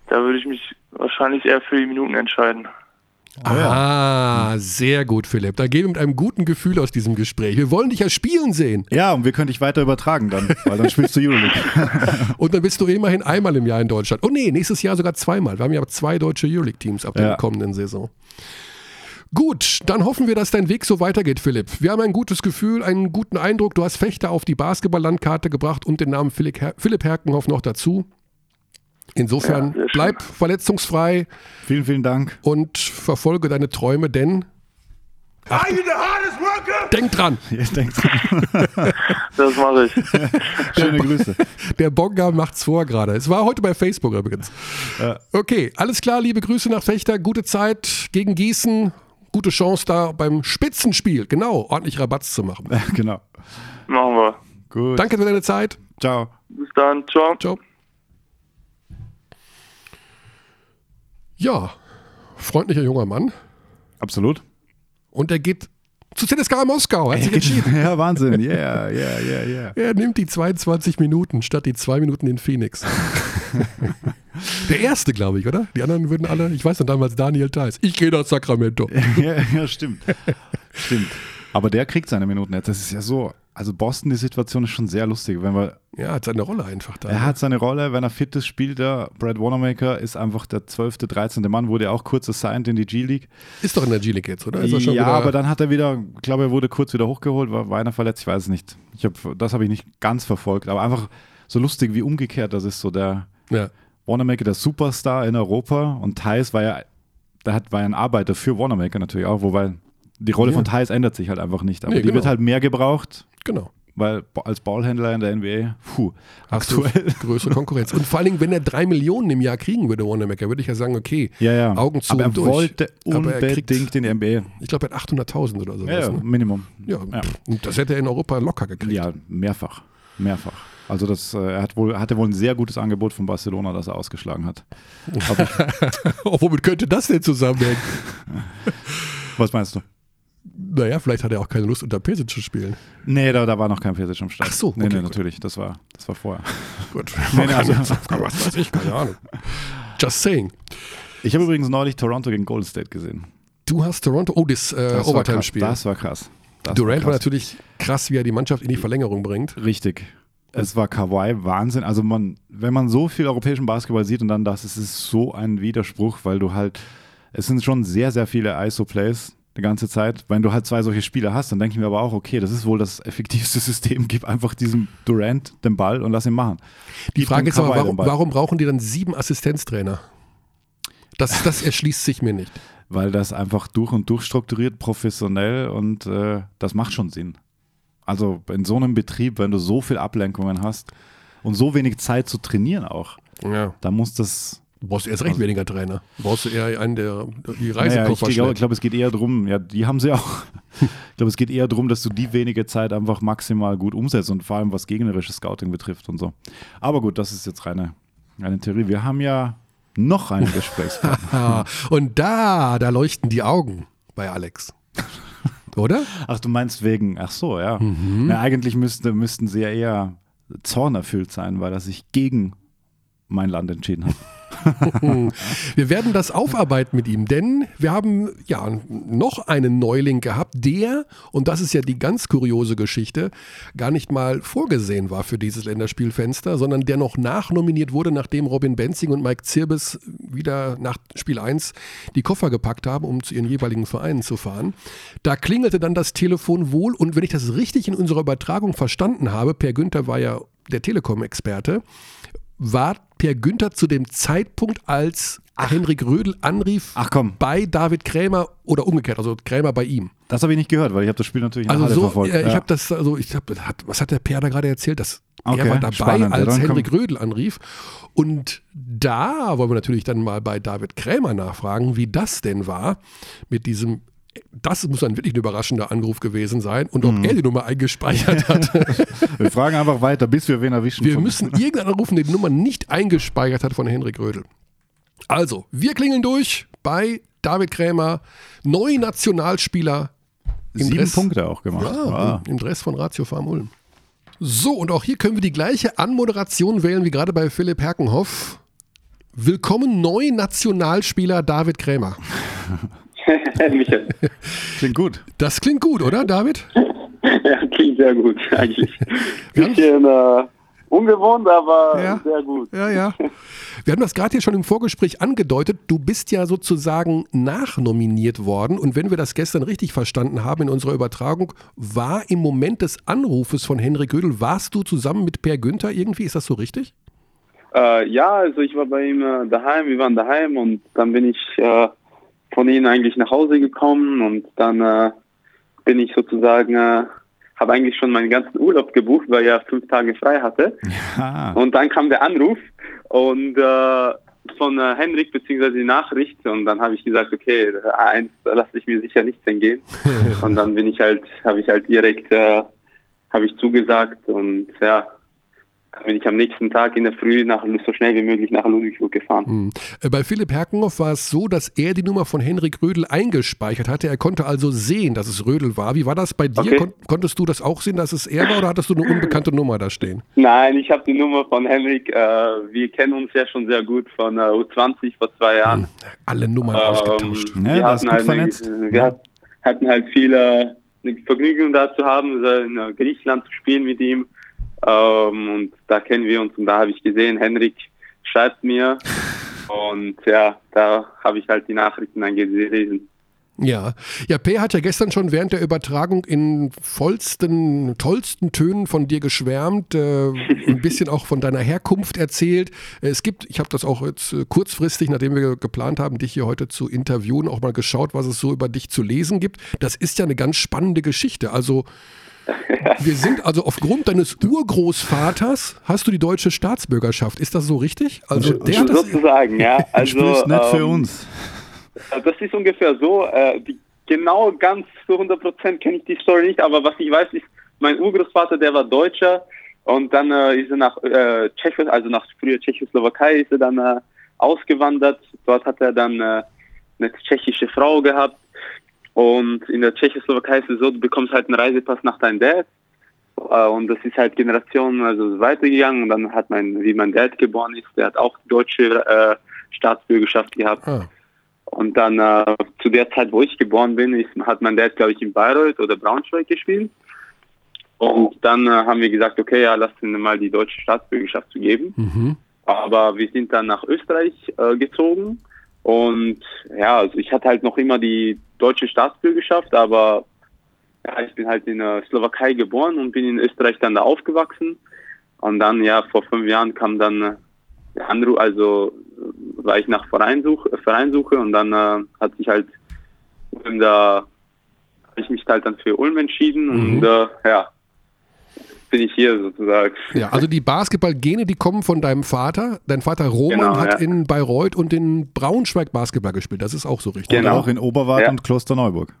da würde ich mich wahrscheinlich eher für die Minuten entscheiden. Ah, sehr gut, Philipp. Da gehen wir mit einem guten Gefühl aus diesem Gespräch. Wir wollen dich ja spielen sehen. Ja, und wir können dich weiter übertragen dann, weil dann spielst du Euroleague. Und dann bist du immerhin einmal im Jahr in Deutschland. Oh nee, nächstes Jahr sogar zweimal. Wir haben ja zwei deutsche Euroleague-Teams ab der Ja. kommenden Saison. Gut, dann hoffen wir, dass dein Weg so weitergeht, Philipp. Wir haben ein gutes Gefühl, einen guten Eindruck. Du hast Fechter auf die Basketball-Landkarte gebracht und den Namen Philipp, Her Philipp Herkenhoff noch dazu. Insofern Ja, bleib verletzungsfrei vielen, vielen Dank. und verfolge deine Träume, denn Are you the hardest worker? Denk dran, Jetzt denkt dran. Das mache ich. Schöne Grüße. der Bonga macht's vor gerade. Es war heute bei Facebook übrigens. Okay, alles klar, liebe Grüße nach Fechter. Gute Zeit gegen Gießen. Gute Chance da beim Spitzenspiel, genau, ordentlich Rabatz zu machen. genau. Machen wir. Gut. Danke für deine Zeit. Ciao. Bis dann. Ciao. Ciao. Ja, freundlicher junger Mann. Absolut. Und er geht zu ZSKA Moskau. Er hat sich entschieden. Ja, Wahnsinn. Yeah, yeah, yeah, yeah. Er nimmt die 22 Minuten statt die zwei Minuten in Phoenix. Der erste, glaube ich, oder? Die anderen würden alle, ich weiß noch damals Daniel Theiss. Ich gehe nach Sacramento. ja, ja, stimmt. Stimmt. Aber der kriegt seine Minuten jetzt. Das ist ja so. Also Boston, die Situation ist schon sehr lustig. Wenn wir, Ja, hat seine Rolle einfach da. er hat seine Rolle, wenn er fit ist, spielt er. Brad Wanamaker ist einfach der 12., 13. Mann, wurde auch kurz assigned in die G-League. Ist doch in der G-League jetzt, oder? Ist er schon ja, aber dann hat er wieder, ich glaube, er wurde kurz wieder hochgeholt, war, war einer verletzt, ich weiß es nicht. Ich hab, das habe ich nicht ganz verfolgt, aber einfach so lustig wie umgekehrt, das ist so der Ja. Wanamaker, der Superstar in Europa und Thais war ja, der hat, war ja ein Arbeiter für Wanamaker natürlich auch, wobei die Rolle Ja. von Thais ändert sich halt einfach nicht, aber Nee, die genau. wird halt mehr gebraucht, Genau. weil als Ballhändler in der NBA, puh, Hast du aktuell. größere Konkurrenz. Und vor allen Dingen, wenn er drei Millionen im Jahr kriegen würde, Wanamaker, würde ich ja sagen, okay, Ja, ja. Augen zu aber er durch. wollte er kriegt- unbedingt in die NBA. ich glaube, er hat 800.000 oder sowas. Ja, ja, ne? Minimum. ja, Ja. Und das hätte er in Europa locker gekriegt. Ja, mehrfach. Mehrfach. Also das, äh, er hat wohl, hatte wohl ein sehr gutes Angebot von Barcelona, das er ausgeschlagen hat. Oh, womit könnte das denn zusammenhängen? was meinst du? Naja, vielleicht hat er auch keine Lust, unter Pesic zu spielen. Nee, da, da war noch kein Pesic am Start. Ach so, nee, okay, nee, gut. natürlich. Das war, das war vorher. Gut. Nee, nee, also- was weiß ich, keine Ahnung. Just saying. Ich habe übrigens neulich Toronto gegen Golden State gesehen. Du hast Toronto, oh, das, äh, war. Overtime-Spiel. Das war krass. Das Durant war krass. natürlich krass, wie er die Mannschaft in die Verlängerung bringt. Richtig. Es war Kawhi, Wahnsinn. Also man, wenn man so viel europäischen Basketball sieht und dann das, es ist so ein Widerspruch, weil du halt, es sind schon sehr, sehr viele ISO-Plays die ganze Zeit. Wenn du halt zwei solche Spieler hast, dann denke ich mir aber auch, okay, das ist wohl das effektivste System. Gib einfach diesem Durant den Ball und lass ihn machen. Die Gib Frage ist aber, warum, warum brauchen die dann sieben Assistenztrainer? Das, das erschließt sich mir nicht. Weil das einfach durch und durch strukturiert, professionell und äh, das macht schon Sinn. Also in so einem Betrieb, wenn du so viel Ablenkungen hast und so wenig Zeit zu trainieren auch, Ja. da muss das Du brauchst erst recht weniger Trainer. Du brauchst eher einen, der die Naja, ich Reisekoffer glaube, es geht eher darum, ja, die haben sie auch. ich glaube, es geht eher darum, dass du die wenige Zeit einfach maximal gut umsetzt und vor allem was gegnerisches Scouting betrifft und so. Aber gut, das ist jetzt reine, reine Theorie. Wir haben ja noch einen Gesprächspartner. Und da, da leuchten die Augen bei Alex. Oder? ach, du meinst wegen, ach so, ja. Mhm. Na, eigentlich müsste, müssten sie ja eher zornerfüllt sein, weil er sich gegen mein Land entschieden hat. Wir werden das aufarbeiten mit ihm, denn wir haben ja noch einen Neuling gehabt, der, und das ist ja die ganz kuriose Geschichte, gar nicht mal vorgesehen war für dieses Länderspielfenster, sondern der noch nachnominiert wurde, nachdem Robin Benzing und Mike Zirbes wieder nach Spiel 1 die Koffer gepackt haben, um zu ihren jeweiligen Vereinen zu fahren. Da klingelte dann das Telefon wohl und wenn ich das richtig in unserer Übertragung verstanden habe, Per Günther war ja der Telekom-Experte, war Per Günther zu dem Zeitpunkt, als Henrik Rödel anrief, Ach komm, bei David Krämer oder umgekehrt, also Krämer bei ihm. das habe ich nicht gehört, weil ich habe das Spiel natürlich in Also so, verfolgt. äh, ich ja. habe das, also ich habe, was hat der Per da gerade erzählt? Dass Okay, er war dabei, spannend. Ja, als komm- Henrik Rödel anrief. Und da wollen wir natürlich dann mal bei David Krämer nachfragen, wie das denn war mit diesem. Das muss dann wirklich ein überraschender Anruf gewesen sein und Mhm. ob er die Nummer eingespeichert hat. wir fragen einfach weiter, bis wir wen erwischen. Wir müssen irgendeinen anrufen, der die Nummer nicht eingespeichert hat von Henrik Rödel. Also, wir klingeln durch bei David Krämer, neu Nationalspieler sieben Dress- Punkte auch gemacht. Ja, Ah. im Dress von Ratio Farm Ulm. So, und auch hier können wir die gleiche Anmoderation wählen wie gerade bei Philipp Herkenhoff. Willkommen neu Nationalspieler David Krämer. Michael. Klingt gut. Das klingt gut, oder David? Ja, klingt sehr gut eigentlich. Bisschen äh, ungewohnt, aber Ja. sehr gut. Ja, ja. Wir haben das gerade hier schon im Vorgespräch angedeutet. Du bist ja sozusagen nachnominiert worden. Und wenn wir das gestern richtig verstanden haben in unserer Übertragung, war im Moment des Anrufes von Henrik Gödel, warst du zusammen mit Per Günther irgendwie? Ist das so richtig? Äh, ja, also ich war bei ihm äh, daheim, wir waren daheim und dann bin ich äh, von ihm eigentlich nach Hause gekommen und dann äh, bin ich sozusagen, äh, habe eigentlich schon meinen ganzen Urlaub gebucht, weil ich ja fünf Tage frei hatte. Ja. Und dann kam der Anruf und äh, von äh, Henrik beziehungsweise die Nachricht und dann habe ich gesagt, okay, A1 lasse ich mir sicher nicht entgehen. und dann bin ich halt, habe ich halt direkt, äh, habe ich zugesagt und ja, bin ich am nächsten Tag in der Früh nach, so schnell wie möglich nach Ludwigsburg gefahren. Hm. Äh, Bei Philipp Herkenhoff war es so, dass er die Nummer von Henrik Rödel eingespeichert hatte. Er konnte also sehen, dass es Rödel war. Wie war das bei dir? Okay. Kon konntest du das auch sehen, dass es er war oder hattest du eine unbekannte Nummer da stehen? Nein, ich habe die Nummer von Henrik. Äh, wir kennen uns ja schon sehr gut von äh, U20 vor zwei Jahren. Alle Nummern Ähm, ausgetauscht. Ja, wir das ist hatten halt, vernetzt. eine- wir hat- hatten halt viele Vergnügen da zu haben, in äh, Griechenland zu spielen mit ihm. Ähm, und da kennen wir uns und da habe ich gesehen, Henrik schreibt mir. Und ja, da habe ich halt die Nachrichten dann gelesen. Ja. Ja, P hat ja gestern schon während der Übertragung in vollsten, tollsten Tönen von dir geschwärmt, äh, ein bisschen auch von deiner Herkunft erzählt. Äh, Es gibt, ich habe das auch jetzt kurzfristig, nachdem wir geplant haben, dich hier heute zu interviewen, auch mal geschaut, was es so über dich zu lesen gibt. Das ist ja eine ganz spannende Geschichte. Also wir sind also aufgrund deines Urgroßvaters hast du die deutsche Staatsbürgerschaft. Ist das so richtig? Also der hat das, Sozusagen, ja. Du Also, nicht für ähm, uns. Das ist ungefähr so. Äh, die, genau ganz zu 100 Prozent kenne ich die Story nicht, aber was ich weiß, ist, mein Urgroßvater, der war Deutscher und dann äh, ist er nach äh, Tschechos, also nach früher Tschechoslowakei, ist er dann äh, ausgewandert. Dort hat er dann äh, eine tschechische Frau gehabt und in der Tschechoslowakei ist es so, du bekommst halt einen Reisepass nach deinem Dad. Äh, Und das ist halt Generationen also weitergegangen. Und dann hat mein, wie mein Dad geboren ist, der hat auch deutsche äh, Staatsbürgerschaft gehabt. ah, Und dann äh, zu der Zeit, wo ich geboren bin, ist, hat mein Dad, glaube ich, in Bayreuth oder Braunschweig gespielt. Und dann äh, haben wir gesagt, okay, ja, lass ihm mal die deutsche Staatsbürgerschaft zu geben. mhm. Aber wir sind dann nach Österreich äh, gezogen. Und ja, also ich hatte halt noch immer die deutsche Staatsbürgerschaft, aber ja, ich bin halt in der Slowakei geboren und bin in Österreich dann da aufgewachsen. Und dann, ja, vor fünf Jahren kam dann äh, der Anruf, also äh, war ich nach Vereinsuche, Vereinsuche und dann äh, hat sich halt da, habe ich mich halt dann für Ulm entschieden Mhm. und äh, ja, bin ich hier sozusagen. Ja, also die Basketballgene, die kommen von deinem Vater. Dein Vater Roman Genau, hat ja. in Bayreuth und in Braunschweig Basketball gespielt. Das ist auch so richtig. Genau. Und auch in Oberwart Ja. und Klosterneuburg.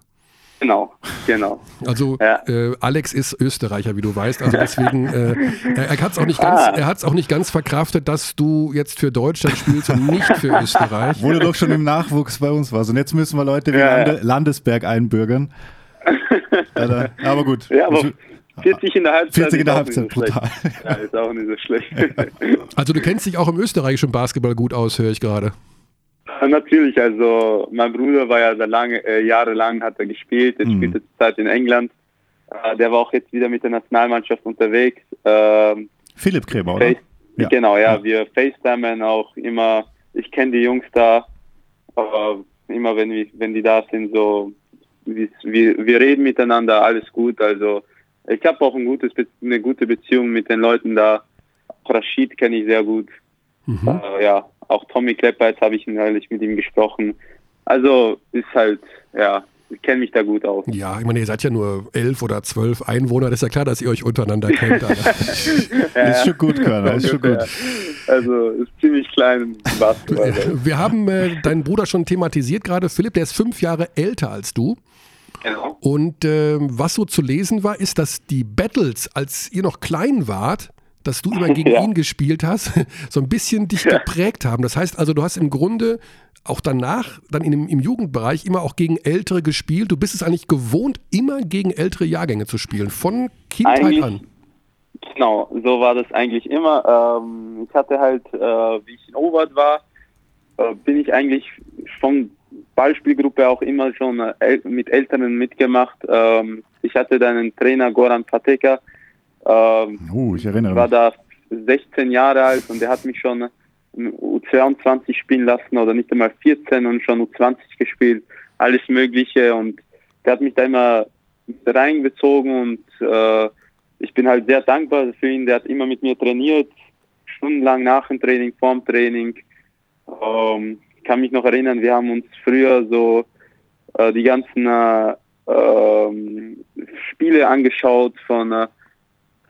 Genau, genau. Also Ja. äh, Alex ist Österreicher, wie du weißt. Also deswegen, äh, er, hat es auch nicht ganz, Ah. er auch nicht ganz verkraftet, dass du jetzt für Deutschland spielst und nicht für Österreich. Wo du doch schon im Nachwuchs bei uns warst. Und jetzt müssen wir Leute wie Ja, ja. Lande, Landesberg einbürgern. Aber gut. Ja, aber 40 in der Halbzeit. 40 in der Halbzeit, schlecht. brutal. Ja, ist auch nicht so schlecht. Also du kennst dich auch im österreichischen Basketball gut aus, höre ich gerade. Ja, Natürlich, also mein Bruder war ja da lange, äh, jahrelang hat er gespielt, er Mhm. spielte zurzeit in England. Äh, der war auch jetzt wieder mit der Nationalmannschaft unterwegs. Ähm, Philipp Krämer, oder? Ja. Genau, ja, wir FaceTimen auch immer. Ich kenne die Jungs da, aber immer wenn, wir, wenn die da sind, so, wir wir reden miteinander, alles gut. Also ich habe auch ein gutes, Be- eine gute Beziehung mit den Leuten da. Auch Rashid kenne ich sehr gut. Mhm. Äh, ja, auch Tommy Klepper, jetzt habe ich neulich mit ihm gesprochen. Also ist halt, ja, ich kenne mich da gut aus. Ja, ich meine, ihr seid ja nur elf oder zwölf Einwohner. Das ist ja klar, dass ihr euch untereinander kennt. Alter. Ist schon gut, Körner, ist schon gut. Also ist ziemlich klein Basketball. Wir haben äh, deinen Bruder schon thematisiert gerade. Philipp, der ist fünf Jahre älter als du. Genau. Und ähm, was so zu lesen war, ist, dass die Battles, als ihr noch klein wart, dass du immer gegen Ja. ihn gespielt hast, so ein bisschen dich geprägt haben. Das heißt also, du hast im Grunde auch danach, dann in im Jugendbereich, immer auch gegen Ältere gespielt. Du bist es eigentlich gewohnt, immer gegen ältere Jahrgänge zu spielen, von Kindheit Eigentlich- an. Genau, so war das eigentlich immer. Ähm, ich hatte halt, äh, wie ich in Obert war, äh, bin ich eigentlich von Ballspielgruppe auch immer schon äh, mit Älteren mitgemacht. Ähm, ich hatte dann einen Trainer, Goran Pateka, ähm, Uh, ich erinnere war mich. da 16 Jahre alt und der hat mich schon im U22 spielen lassen oder nicht einmal 14 und schon U20 gespielt, alles Mögliche und der hat mich da immer reingezogen und äh, ich bin halt sehr dankbar für ihn. Der hat immer mit mir trainiert, stundenlang nach dem Training, vorm Training. Ähm, kann mich noch erinnern, wir haben uns früher so äh, die ganzen äh, ähm, Spiele angeschaut von, äh,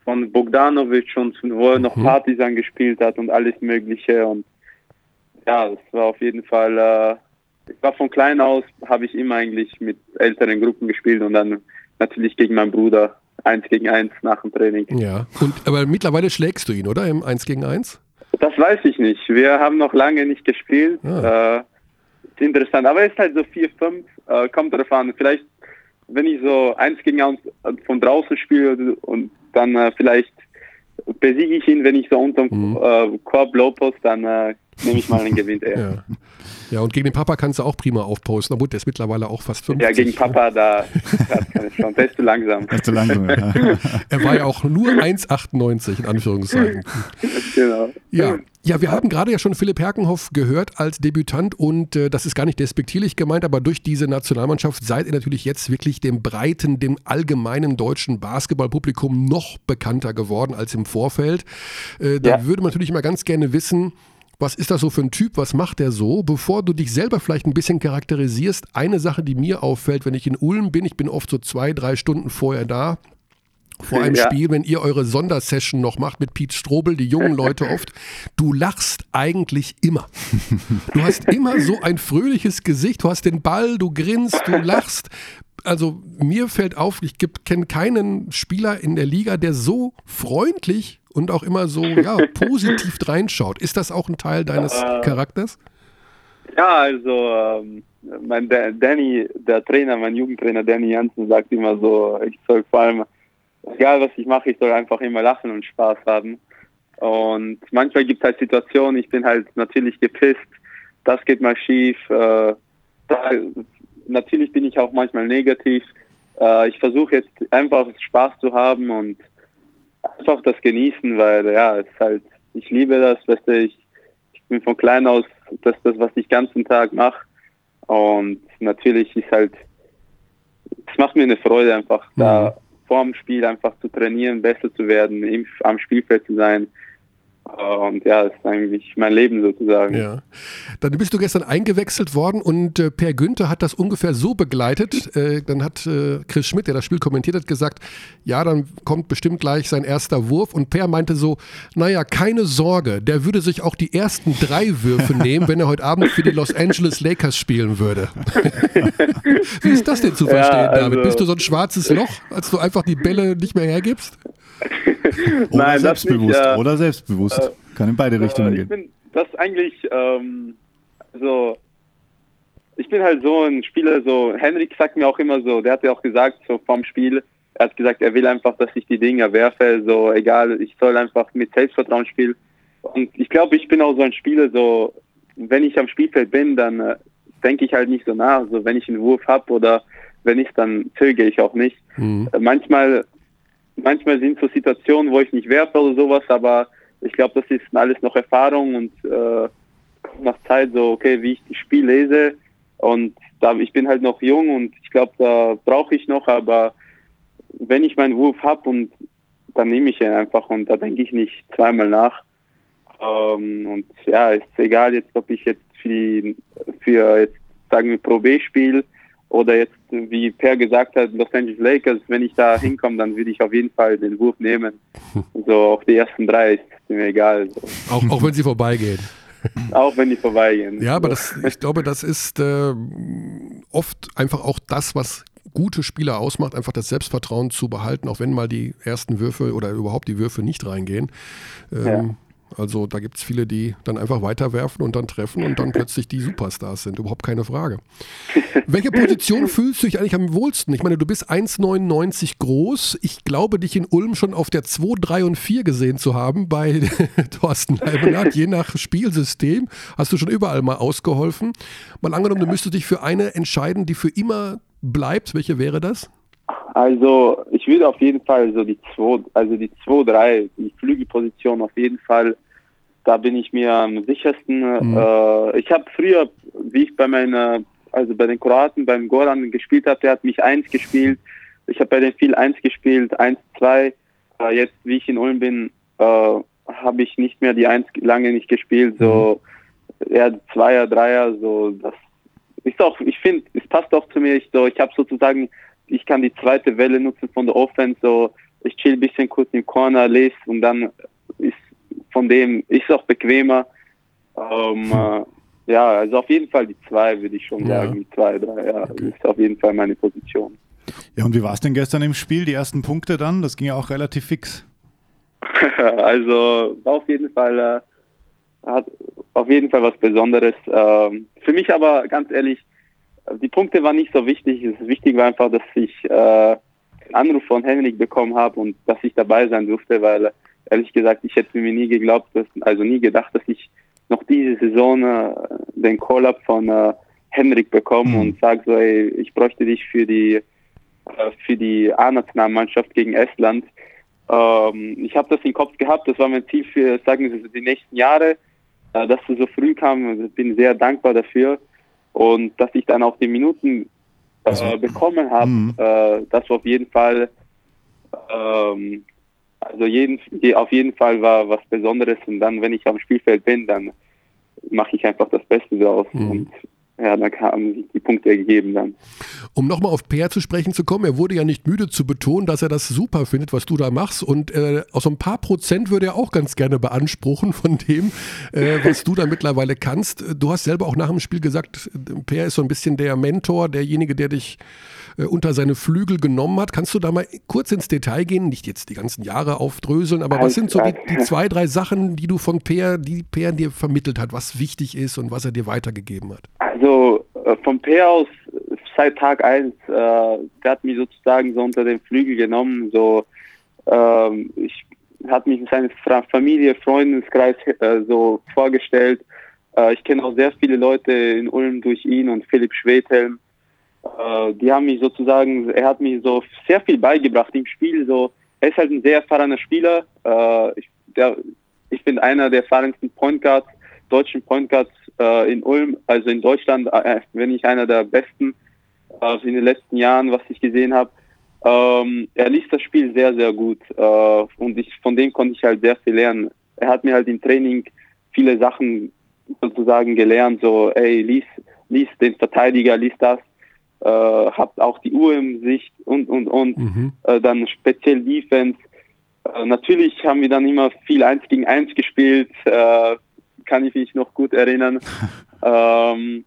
von Bogdanovic und wo er noch Mhm. Partisan gespielt hat und alles Mögliche. Und ja, das war auf jeden Fall, äh, ich war von klein aus, habe ich immer eigentlich mit älteren Gruppen gespielt und dann natürlich gegen meinen Bruder, eins gegen eins nach dem Training. Ja. Und, aber mittlerweile schlägst du ihn, oder? Im 1 gegen 1? Das weiß ich nicht. Wir haben noch lange nicht gespielt. Ah. Äh, ist interessant. Aber es ist halt so 4-5. Äh, kommt darauf an. Vielleicht, wenn ich so eins gegen eins von draußen spiele und dann äh, vielleicht besiege ich ihn, wenn ich so unterm Mhm. äh, Korb low post, dann äh, nehme ich mal einen Gewinn. Ja. Ja, und gegen den Papa kannst du auch prima aufposten. Na gut, der ist mittlerweile auch fast 50. ja, gegen Papa, da hat keine Chance. Der ist zu langsam. Ist zu langsam. Ja. Er war ja auch nur 1,98 in Anführungszeichen. Genau. Ja. ja, wir haben gerade ja schon Philipp Herkenhoff gehört als Debütant und äh, das ist gar nicht despektierlich gemeint, aber durch diese Nationalmannschaft seid ihr natürlich jetzt wirklich dem breiten, dem allgemeinen deutschen Basketballpublikum noch bekannter geworden als im Vorfeld. Äh, da Ja. würde man natürlich mal ganz gerne wissen, was ist das so für ein Typ? Was macht der so? Bevor du dich selber vielleicht ein bisschen charakterisierst, eine Sache, die mir auffällt, wenn ich in Ulm bin, ich bin oft so zwei, drei Stunden vorher da, vor einem Ja. Spiel, wenn ihr eure Sondersession noch macht mit Pete Strobel, die jungen Leute oft, du lachst eigentlich immer. Du hast immer so ein fröhliches Gesicht, du hast den Ball, du grinst, du lachst. Also mir fällt auf, ich kenne keinen Spieler in der Liga, der so freundlich und auch immer so ja, positiv reinschaut. Ist das auch ein Teil deines Äh, Charakters? Ja, also ähm, mein Da- Danny, der Trainer, mein Jugendtrainer Danny Jansen sagt immer so, ich soll vor allem, egal was ich mache, ich soll einfach immer lachen und Spaß haben. Und manchmal gibt es halt Situationen, ich bin halt natürlich gepisst, das geht mal schief. Äh, da, natürlich bin ich auch manchmal negativ. Äh, ich versuche jetzt einfach Spaß zu haben und einfach das genießen, weil ja, es ist halt, ich liebe das, weißt du, ich, ich bin von klein aus das, das, was ich den ganzen Tag mache. Und natürlich ist halt, es macht mir eine Freude, einfach da vor dem Spiel einfach zu trainieren, besser zu werden, im, am Spielfeld zu sein. Und ja, das ist eigentlich mein Leben sozusagen. Ja. Dann bist du gestern eingewechselt worden und äh, Per Günther hat das ungefähr so begleitet. Äh, dann hat äh, Chris Schmidt, der das Spiel kommentiert hat, gesagt, ja, dann kommt bestimmt gleich sein erster Wurf. Und Per meinte so, naja, keine Sorge, der würde sich auch die ersten drei Würfe nehmen, wenn er heute Abend für die Los Angeles Lakers spielen würde. Wie ist das denn zu Ja, verstehen, David? also- Bist du so ein schwarzes Loch, als du einfach die Bälle nicht mehr hergibst? Oder Nein, selbstbewusst. nicht, äh, oder selbstbewusst. Kann in beide Richtungen Äh, ich gehen. bin das eigentlich, ähm, so, ich bin halt so ein Spieler, so, Henrik sagt mir auch immer so, der hat ja auch gesagt, so vom Spiel, er hat gesagt, er will einfach, dass ich die Dinger werfe, so, egal, ich soll einfach mit Selbstvertrauen spielen. Und ich glaube, ich bin auch so ein Spieler, so, wenn ich am Spielfeld bin, dann äh, denke ich halt nicht so nach, so, wenn ich einen Wurf habe oder wenn nicht, dann zögere ich auch nicht. Mhm. Äh, Manchmal, manchmal sind so Situationen, wo ich nicht werfe oder sowas, aber ich glaube, das ist alles noch Erfahrung und äh, nach Zeit so, okay, wie ich das Spiel lese. Und da ich bin halt noch jung und ich glaube, da brauche ich noch, aber wenn ich meinen Wurf habe und dann nehme ich ihn einfach und da denke ich nicht zweimal nach. Ähm, und ja, ist egal jetzt, ob ich jetzt für, für jetzt sagen wir Pro B spiele oder jetzt, wie Per gesagt hat, Los Angeles Lakers, wenn ich da hinkomme, dann würde ich auf jeden Fall den Wurf nehmen. So auch die ersten drei ist mir egal. So. Auch, auch wenn sie vorbeigehen. Auch wenn die vorbeigehen. Ja, aber das, ich glaube, das ist äh, oft einfach auch das, was gute Spieler ausmacht, einfach das Selbstvertrauen zu behalten, auch wenn mal die ersten Würfe oder überhaupt die Würfe nicht reingehen. Ähm, Ja. Also da gibt es viele, die dann einfach weiterwerfen und dann treffen und dann plötzlich die Superstars sind. Überhaupt keine Frage. Welche Position fühlst du dich eigentlich am wohlsten? Ich meine, du bist 1,99 groß. Ich glaube, dich in Ulm schon auf der 2, 3 und 4 gesehen zu haben bei Thorsten Leibenhardt. Je nach Spielsystem hast du schon überall mal ausgeholfen. Mal angenommen, du müsstest dich für eine entscheiden, die für immer bleibt. Welche wäre das? Also ich würde auf jeden Fall so die 2, also die 2, 3, die Flügelposition auf jeden Fall, da bin ich mir am sichersten. Mhm. Äh, ich habe früher, wie ich bei meiner, also bei den Kroaten, beim Goran gespielt habe, der hat mich 1 gespielt. Ich habe bei den viel 1 gespielt, 1, 2. Äh, jetzt, wie ich in Ulm bin, äh, habe ich nicht mehr die 1 lange nicht gespielt. So eher Zweier, Dreier, so das ist auch, ich finde, es passt auch zu mir. Ich, so, ich habe sozusagen ich kann die zweite Welle nutzen von der Offense, so ich chill ein bisschen kurz im Corner, lese und dann ist von dem ist auch bequemer. Ähm, hm. äh, ja, also auf jeden Fall die zwei, würde ich schon ja. sagen, die zwei, drei, ja, okay. ist auf jeden Fall meine Position. Ja, und wie war es denn gestern im Spiel, die ersten Punkte dann? Das ging ja auch relativ fix. also war auf jeden Fall äh, hat auf jeden Fall was Besonderes. Ähm, für mich aber ganz ehrlich, die Punkte waren nicht so wichtig. Es wichtig war einfach, dass ich äh, einen Anruf von Henrik bekommen habe und dass ich dabei sein durfte, weil ehrlich gesagt, ich hätte mir nie geglaubt, dass, also nie gedacht, dass ich noch diese Saison äh, den Call-up von äh, Henrik bekomme mhm. und sage so, ey, ich bräuchte dich für die äh, für die A-Nationalmannschaft gegen Estland. Ähm, ich habe das im Kopf gehabt, das war mein Ziel für, sagen wir, die nächsten Jahre. Äh, dass es so früh kam. Also ich bin sehr dankbar dafür. Und dass ich dann auch die Minuten äh, also, bekommen habe, mhm. äh, das war auf jeden Fall, ähm, also jeden, auf jeden Fall war was Besonderes. Und dann, wenn ich am Spielfeld bin, dann mache ich einfach das Beste daraus. Mhm. Und ja, haben sich die Punkte ergeben dann. Um nochmal auf Peer zu sprechen zu kommen, er wurde ja nicht müde zu betonen, dass er das super findet, was du da machst. Und äh, aus so ein paar Prozent würde er auch ganz gerne beanspruchen von dem, äh, was du da mittlerweile kannst. Du hast selber auch nach dem Spiel gesagt, Peer ist so ein bisschen der Mentor, derjenige, der dich äh, unter seine Flügel genommen hat. Kannst du da mal kurz ins Detail gehen? Nicht jetzt die ganzen Jahre aufdröseln, aber was sind so die, die zwei, drei Sachen, die du von Peer, die Peer dir vermittelt hat, was wichtig ist und was er dir weitergegeben hat? Also äh, vom Peer aus seit Tag 1, äh, der hat mich sozusagen so unter den Flügel genommen, so ähm, ich hat mich in seine Familie, Freundeskreis äh, so vorgestellt. Äh, ich kenne auch sehr viele Leute in Ulm durch ihn und Philipp Schwedhelm. Äh, die haben mich sozusagen, er hat mir so sehr viel beigebracht im Spiel. So, er ist halt ein sehr erfahrener Spieler. Äh, ich, der, ich bin einer der erfahrensten Point Guards, deutschen Point Guards äh, in Ulm, also in Deutschland, äh, wenn ich einer der besten äh, in den letzten Jahren, was ich gesehen habe. Ähm, er liest das Spiel sehr, sehr gut äh, und ich, von dem konnte ich halt sehr viel lernen. Er hat mir halt im Training viele Sachen sozusagen gelernt, so, ey, lies, lies den Verteidiger, lies das, äh, habt auch die Uhr im Sicht und, und, und. Mhm. Äh, dann speziell Defense. Äh, natürlich haben wir dann immer viel Eins gegen Eins gespielt, äh, kann ich mich noch gut erinnern. ähm,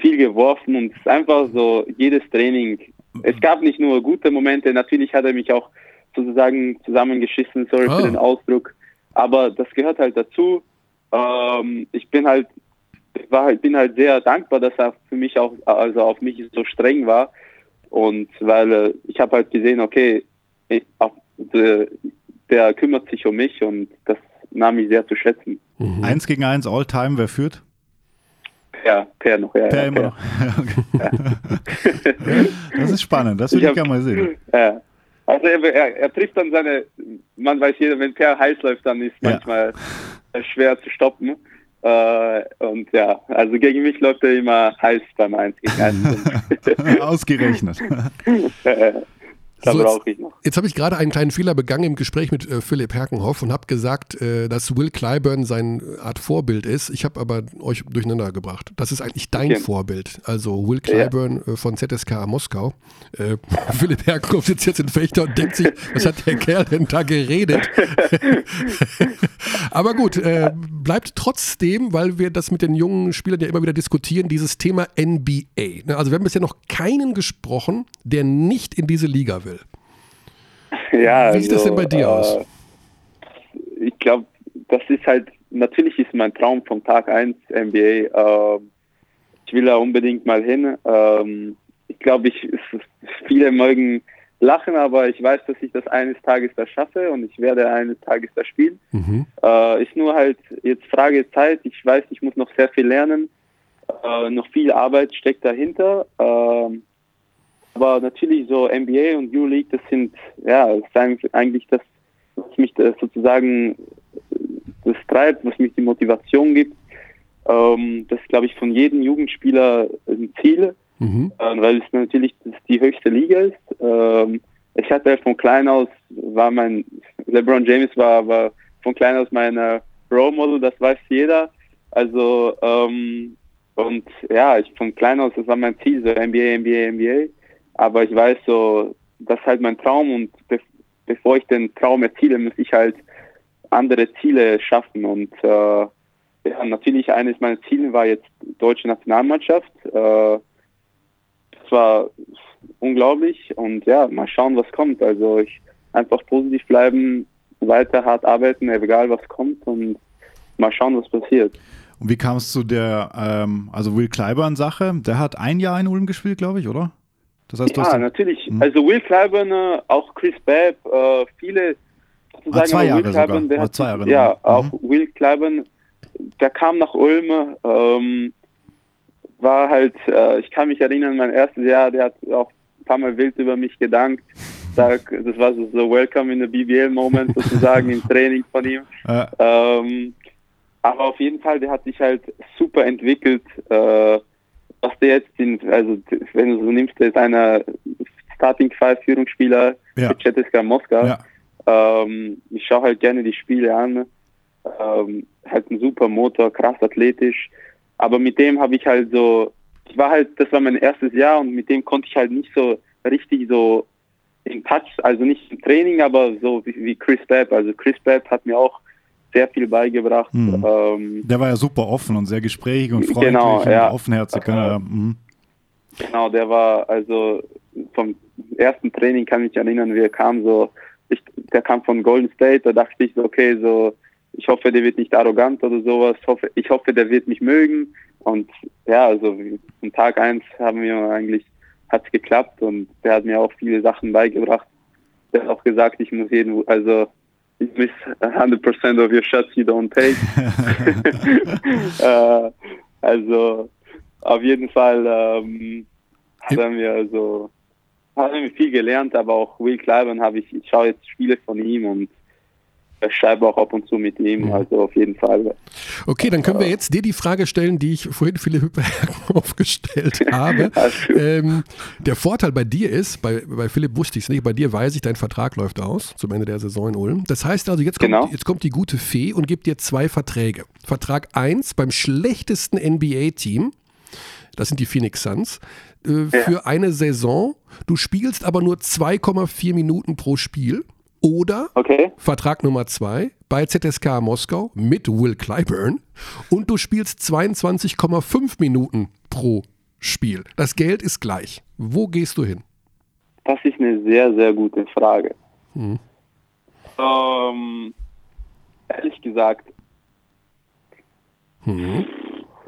viel geworfen und es ist einfach so jedes Training. Es gab nicht nur gute Momente, natürlich hat er mich auch sozusagen zusammengeschissen, sorry oh. für den Ausdruck, aber das gehört halt dazu. Ähm, ich bin halt ich war halt, bin halt sehr dankbar, dass er für mich auch, also auf mich so streng war. Und weil äh, ich habe halt gesehen, okay, ich, auch, der, der, kümmert sich um mich und das nahm ich sehr zu schätzen. Mhm. Eins gegen eins All-Time, wer führt? Ja, Per noch. Ja, per ja, immer per. noch. Ja. das ist spannend, das würde ich, ich gerne mal sehen. Ja. Also er, er, er, trifft dann seine, man weiß jeder, wenn Per heiß läuft, dann ist manchmal schwer zu stoppen. Äh, und ja, also gegen mich läuft er immer heiß beim 1 gegen 1. Ausgerechnet. Da so, brauche ich noch. Jetzt, habe ich gerade einen kleinen Fehler begangen im Gespräch mit äh, Philipp Herkenhoff und habe gesagt, äh, dass Will Clyburn seine Art Vorbild ist. Ich habe aber euch durcheinander gebracht. Das ist eigentlich dein okay. Vorbild. Also Will Clyburn ja. äh, von ZSK Moskau. Äh, Philipp Herkenhoff sitzt jetzt in Fechter und denkt sich, was hat der Kerl denn da geredet? aber gut, äh, bleibt trotzdem, weil wir das mit den jungen Spielern ja immer wieder diskutieren, dieses Thema NBA. Ne, also wir haben bisher noch keinen gesprochen, der nicht in diese Liga will. Ja, Wie sieht also, das denn bei dir äh, aus? Ich glaube, das ist halt, natürlich ist mein Traum vom Tag 1 NBA. Äh, ich will da unbedingt mal hin. Ähm, ich glaube, ich, viele mögen lachen, aber ich weiß, dass ich das eines Tages da schaffe und ich werde eines Tages da spielen. Mhm. Äh, ist nur halt jetzt Frage Zeit. Ich weiß, ich muss noch sehr viel lernen. Äh, noch viel Arbeit steckt dahinter. Ähm, aber natürlich so NBA und U-League, das sind, ja, das ist eigentlich das, was mich das sozusagen das treibt, was mich die Motivation gibt. Ähm, das glaube ich von jedem Jugendspieler ein Ziel, mhm. äh, weil es natürlich die höchste Liga ist. Ähm, ich hatte von klein aus, war mein, LeBron James war, war von klein aus mein Role Model, das weiß jeder. Also, ähm, und ja, ich von klein aus, das war mein Ziel, so NBA, NBA, NBA. Aber ich weiß so, das ist halt mein Traum und be bevor ich den Traum erziele, muss ich halt andere Ziele schaffen und äh, ja, natürlich eines meiner Ziele war jetzt deutsche Nationalmannschaft. Äh, das war unglaublich und ja, mal schauen, was kommt. Also ich einfach positiv bleiben, weiter hart arbeiten, egal was kommt und mal schauen, was passiert. Und wie kam es zu der, ähm, also Will Clyburn-Sache? Der hat ein Jahr in Ulm gespielt, glaube ich, oder? Das heißt, ja, natürlich. Hm. Also Will Clyburn, äh, auch Chris Babb, äh, viele sozusagen. Ah, zwei Jahre Will Clyburn, sogar. Der hat, zwei Jahre ja, mhm. auch Will Clyburn, der kam nach Ulm, ähm, war halt, äh, ich kann mich erinnern, mein erstes Jahr, der hat auch ein paar Mal wild über mich gedankt. Das war so, so Welcome in the BBL-Moment sozusagen im Training von ihm. Ja. Ähm, aber auf jeden Fall, der hat sich halt super entwickelt. Äh, was der jetzt, in, also wenn du so nimmst, der ist einer Starting Five Führungsspieler ja. mit ZSK Moskau. Ja. Ähm, ich schaue halt gerne die Spiele an. Ähm, halt ein super Motor, krass athletisch. Aber mit dem habe ich halt so, ich war halt, das war mein erstes Jahr und mit dem konnte ich halt nicht so richtig so in Touch, also nicht im Training, aber so wie, wie Chris Babb. Also Chris Babb hat mir auch sehr viel beigebracht. Mhm. Ähm, der war ja super offen und sehr gesprächig und freundlich genau, und ja. offenherzig. Äh, mhm. Genau, der war also vom ersten Training kann ich mich erinnern, wie er kam so, ich, der kam von Golden State, da dachte ich so, okay, so, ich hoffe, der wird nicht arrogant oder sowas, ich hoffe, ich hoffe, der wird mich mögen und ja, also am Tag eins haben wir eigentlich, hat es geklappt und der hat mir auch viele Sachen beigebracht. Der hat auch gesagt, ich muss jeden, also you miss 100% of your shots you don't take. äh, also auf jeden Fall ähm, haben wir also haben wir viel gelernt, aber auch Will Clyburn habe ich, ich schaue jetzt Spiele von ihm und schreibe auch ab und zu mit ihm, also auf jeden Fall. Okay, dann können wir jetzt dir die Frage stellen, die ich vorhin Philipp aufgestellt habe. ähm, der Vorteil bei dir ist, bei, bei Philipp wusste ich es nicht, bei dir weiß ich, dein Vertrag läuft aus zum Ende der Saison in Ulm. Das heißt also, jetzt kommt, genau. jetzt kommt die gute Fee und gibt dir zwei Verträge. Vertrag 1 beim schlechtesten NBA-Team, das sind die Phoenix Suns, äh, für ja. eine Saison. Du spielst aber nur 2,4 Minuten pro Spiel. Oder okay. Vertrag Nummer zwei bei ZSK Moskau mit Will Clyburn und du spielst 22,5 Minuten pro Spiel. Das Geld ist gleich. Wo gehst du hin? Das ist eine sehr, sehr gute Frage. Hm. Ähm, ehrlich gesagt, hm.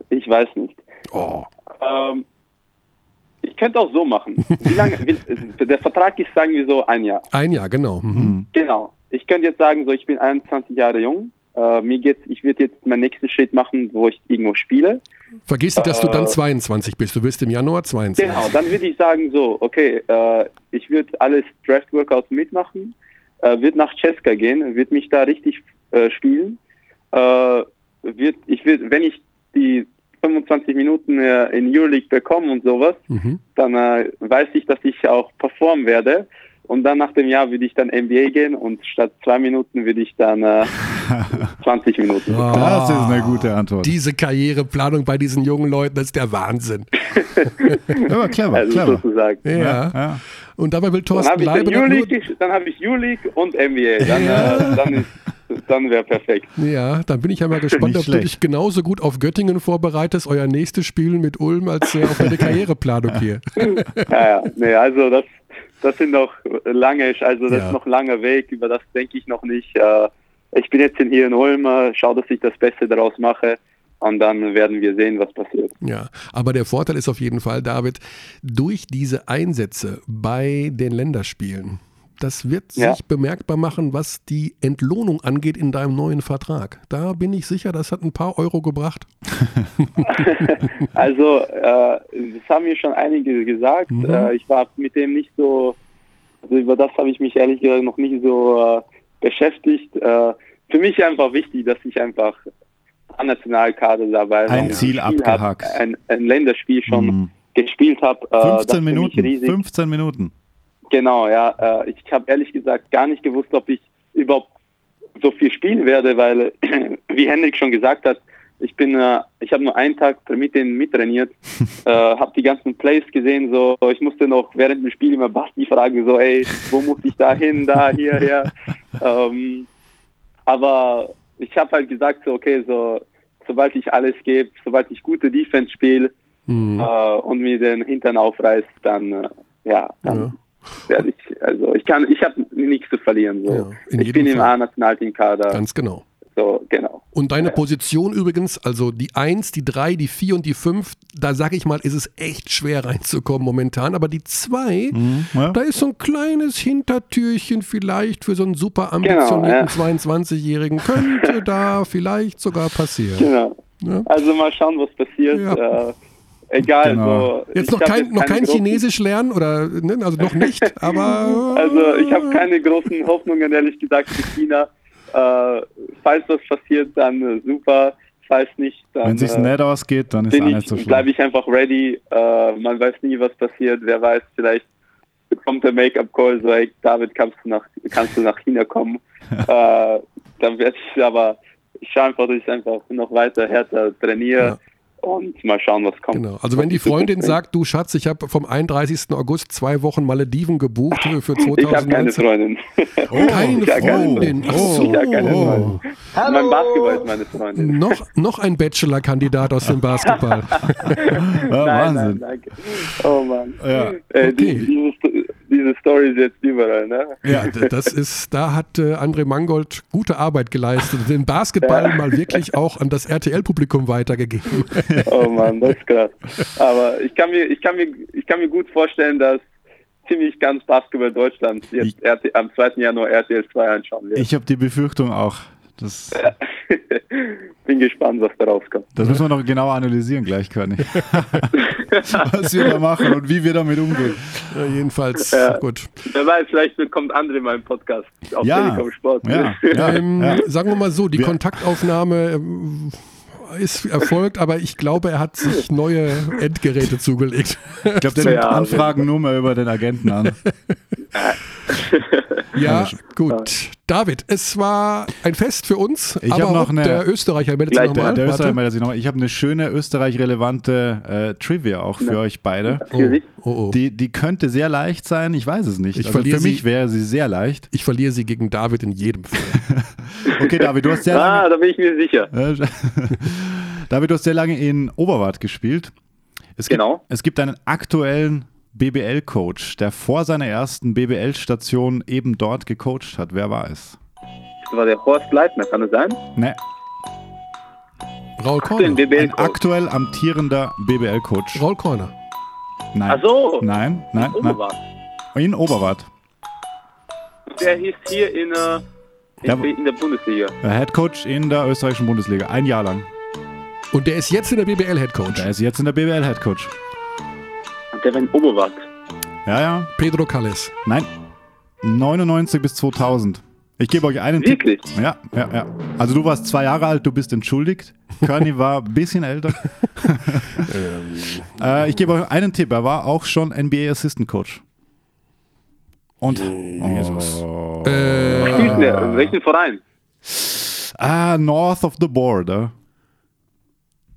ich weiß nicht. Oh. Ähm, ich könnte auch so machen. Wie lange? der Vertrag ist, sagen wir so, ein Jahr. Ein Jahr, genau. Mhm. Genau. Ich könnte jetzt sagen, so, ich bin 21 Jahre jung. Äh, mir geht's, ich würde jetzt meinen nächsten Schritt machen, wo ich irgendwo spiele. Vergiss nicht, dass äh, du dann 22 bist. Du wirst im Januar 22. Genau, dann würde ich sagen, so, okay, äh, ich würde alles Draft-Workouts mitmachen, äh, würde nach Cesca gehen, würde mich da richtig äh, spielen. Äh, wird, ich würd, wenn ich die 25 Minuten äh, in Euroleague bekomme und sowas, mhm. dann äh, weiß ich, dass ich auch performen werde. Und dann nach dem Jahr würde ich dann NBA gehen und statt zwei Minuten würde ich dann äh, 20 Minuten. Oh, das ist eine gute Antwort. Diese Karriereplanung bei diesen jungen Leuten, das ist der Wahnsinn. Aber clever, also clever. Sozusagen. Ja. ja. ja. Und dabei will Thorsten dann bleiben. Dann habe ich Euroleague und NBA. Dann, ja. äh, dann ist dann wäre perfekt. Ja, dann bin ich ja mal gespannt, ob du dich genauso gut auf Göttingen vorbereitest, euer nächstes Spiel mit Ulm, als äh, auf deine Karriereplanung hier. ja, ja, nee, also das, das sind noch lange, also das ja. ist noch langer Weg, über das denke ich noch nicht. Äh, ich bin jetzt hier in Ulm, äh, schau, dass ich das Beste daraus mache. Und dann werden wir sehen, was passiert. Ja, aber der Vorteil ist auf jeden Fall, David, durch diese Einsätze bei den Länderspielen, das wird ja. sich bemerkbar machen, was die Entlohnung angeht in deinem neuen Vertrag. Da bin ich sicher, das hat ein paar Euro gebracht. also, äh, das haben mir schon einige gesagt. Mhm. Äh, ich war mit dem nicht so, also über das habe ich mich ehrlich gesagt noch nicht so äh, beschäftigt. Äh, für mich einfach wichtig, dass ich einfach an Nationalkader dabei ein Ziel abgehakt, hab, ein, ein, Länderspiel schon mhm. gespielt habe. 15 äh, Minuten. 15 Minuten. Genau, ja. Äh, ich habe ehrlich gesagt gar nicht gewusst, ob ich überhaupt so viel spielen werde, weil, wie Henrik schon gesagt hat, ich bin, äh, ich habe nur einen Tag mit denen mittrainiert, äh, habe die ganzen Plays gesehen, so, ich musste noch während dem Spiel immer Basti fragen, so, ey, wo muss ich da hin, da, hier, hier. Ähm, aber ich habe halt gesagt, so, okay, so, sobald ich alles gebe, sobald ich gute Defense spiele Mhm. äh, und mir den Hintern aufreißt, dann, äh, ja, dann Ja. Werde ich, also ich kann, ich habe nichts zu verlieren, so. Ja, in ich bin im Fall. A-Nationalteam-Kader, Ganz genau. so, genau. Und deine Position übrigens, also die 1, die 3, die 4 und die 5, da sage ich mal, ist es echt schwer reinzukommen momentan. Aber die 2, ja. da ist so ein kleines Hintertürchen vielleicht für so einen super ambitionierten Genau, 22-Jährigen. Könnte da vielleicht sogar passieren. Genau. Ja. Also mal schauen, was passiert. Ja. Äh, egal. Genau. So, Jetzt noch kein, noch keine kein Chinesisch lernen oder, ne, also noch nicht, aber. Also ich habe keine großen Hoffnungen, ehrlich gesagt, für China. Äh, falls was passiert, dann äh, super. Falls nicht, dann Wenn es sich äh, nicht ausgeht, dann ist nicht so ich, bleibe schlimm. ich einfach ready. Äh, man weiß nie, was passiert. Wer weiß, vielleicht bekommt der Make-up-Call so, ey, David, kannst du nach, kannst du nach China kommen? äh, dann werde ich aber, ich schaue einfach, dass ich einfach noch weiter härter trainiere Ja. Und mal schauen, was kommt. Genau. Also wenn die Freundin sagt, du Schatz, ich habe vom 31. August zwei Wochen Malediven gebucht für für Ich habe keine 2019. Freundin. Keine Ich hab keine Freundin. Ach so. Ich hab keine Oh. Freundin. Mein Basketball ist meine Freundin. Noch, noch ein Bachelor-Kandidat aus dem Basketball. Ja, Nein, Wahnsinn. nein, danke. Oh Mann. Ja. Äh, die, Okay. diese, Sto- diese Story ist jetzt überall, ne? Ja, das ist, da hat äh, André Mangold gute Arbeit geleistet, den Basketball mal wirklich auch an das RTL-Publikum weitergegeben. Oh Mann, das ist krass. Aber ich kann mir, ich kann mir, ich kann mir gut vorstellen, dass ziemlich ganz Basketball Deutschland jetzt RT, am 2. Januar RTL 2 anschauen wird. Ich habe die Befürchtung auch. Das, Bin gespannt, was da rauskommt. das müssen wir noch genauer analysieren gleich, Körny. Was wir da machen und wie wir damit umgehen. Ja, jedenfalls, Ja. gut. Wer weiß, vielleicht kommt André in meinem Podcast auf Ja, Telekom Sport. ja, ja. Ähm, ja. Sagen wir mal so, die Kontaktaufnahme ähm, ist erfolgt, aber ich glaube, er hat sich neue Endgeräte zugelegt. Ich glaube, der nimmt Ja, Anfragen nur mal über den Agenten an. Ja, gut. David, es war ein Fest für uns, Ich aber hab noch eine- der Österreicher meldet sich nochmal. Der Österreich Warte. meldet sich nochmal. Ich habe eine schöne österreich-relevante äh, Trivia auch für euch beide. Oh, oh, oh. Die, die könnte sehr leicht sein, ich weiß es nicht. Ich also verliere für mich sie- wäre sie sehr leicht. Ich verliere sie gegen David in jedem Fall. Okay, David, du hast sehr Ah, lange, da bin ich mir sicher. David, du hast sehr lange in Oberwart gespielt. Es gibt, Genau. Es gibt einen aktuellen BBL-Coach, der vor seiner ersten BBL-Station eben dort gecoacht hat. Wer war es? Das war der Horst Leitner, kann das sein? Ne, Raul. BBL ein aktuell amtierender BBL-Coach. Raul Corner. Nein. Ach so. Nein, nein, nein. Oberwart. In Oberwart. Der hieß hier in, äh, in, Ja. in der Bundesliga. Der Head Coach in der österreichischen Bundesliga. Ein Jahr lang. Und der ist jetzt in der BBL Head Coach. Der ist jetzt in der BBL Head Coach. Und der war in Oberwart. Ja, ja. Pedro Calles. Nein. 99 bis 2000. Ich gebe euch einen Wirklich? Tipp. Ja, ja, ja. Also du warst zwei Jahre alt, du bist entschuldigt. Körny war ein bisschen älter. äh, ich gebe euch einen Tipp. Er war auch schon NBA Assistant Coach. Und Jesus. Oh. Äh, Spielt der? Welchen Verein? ah, North of the Border.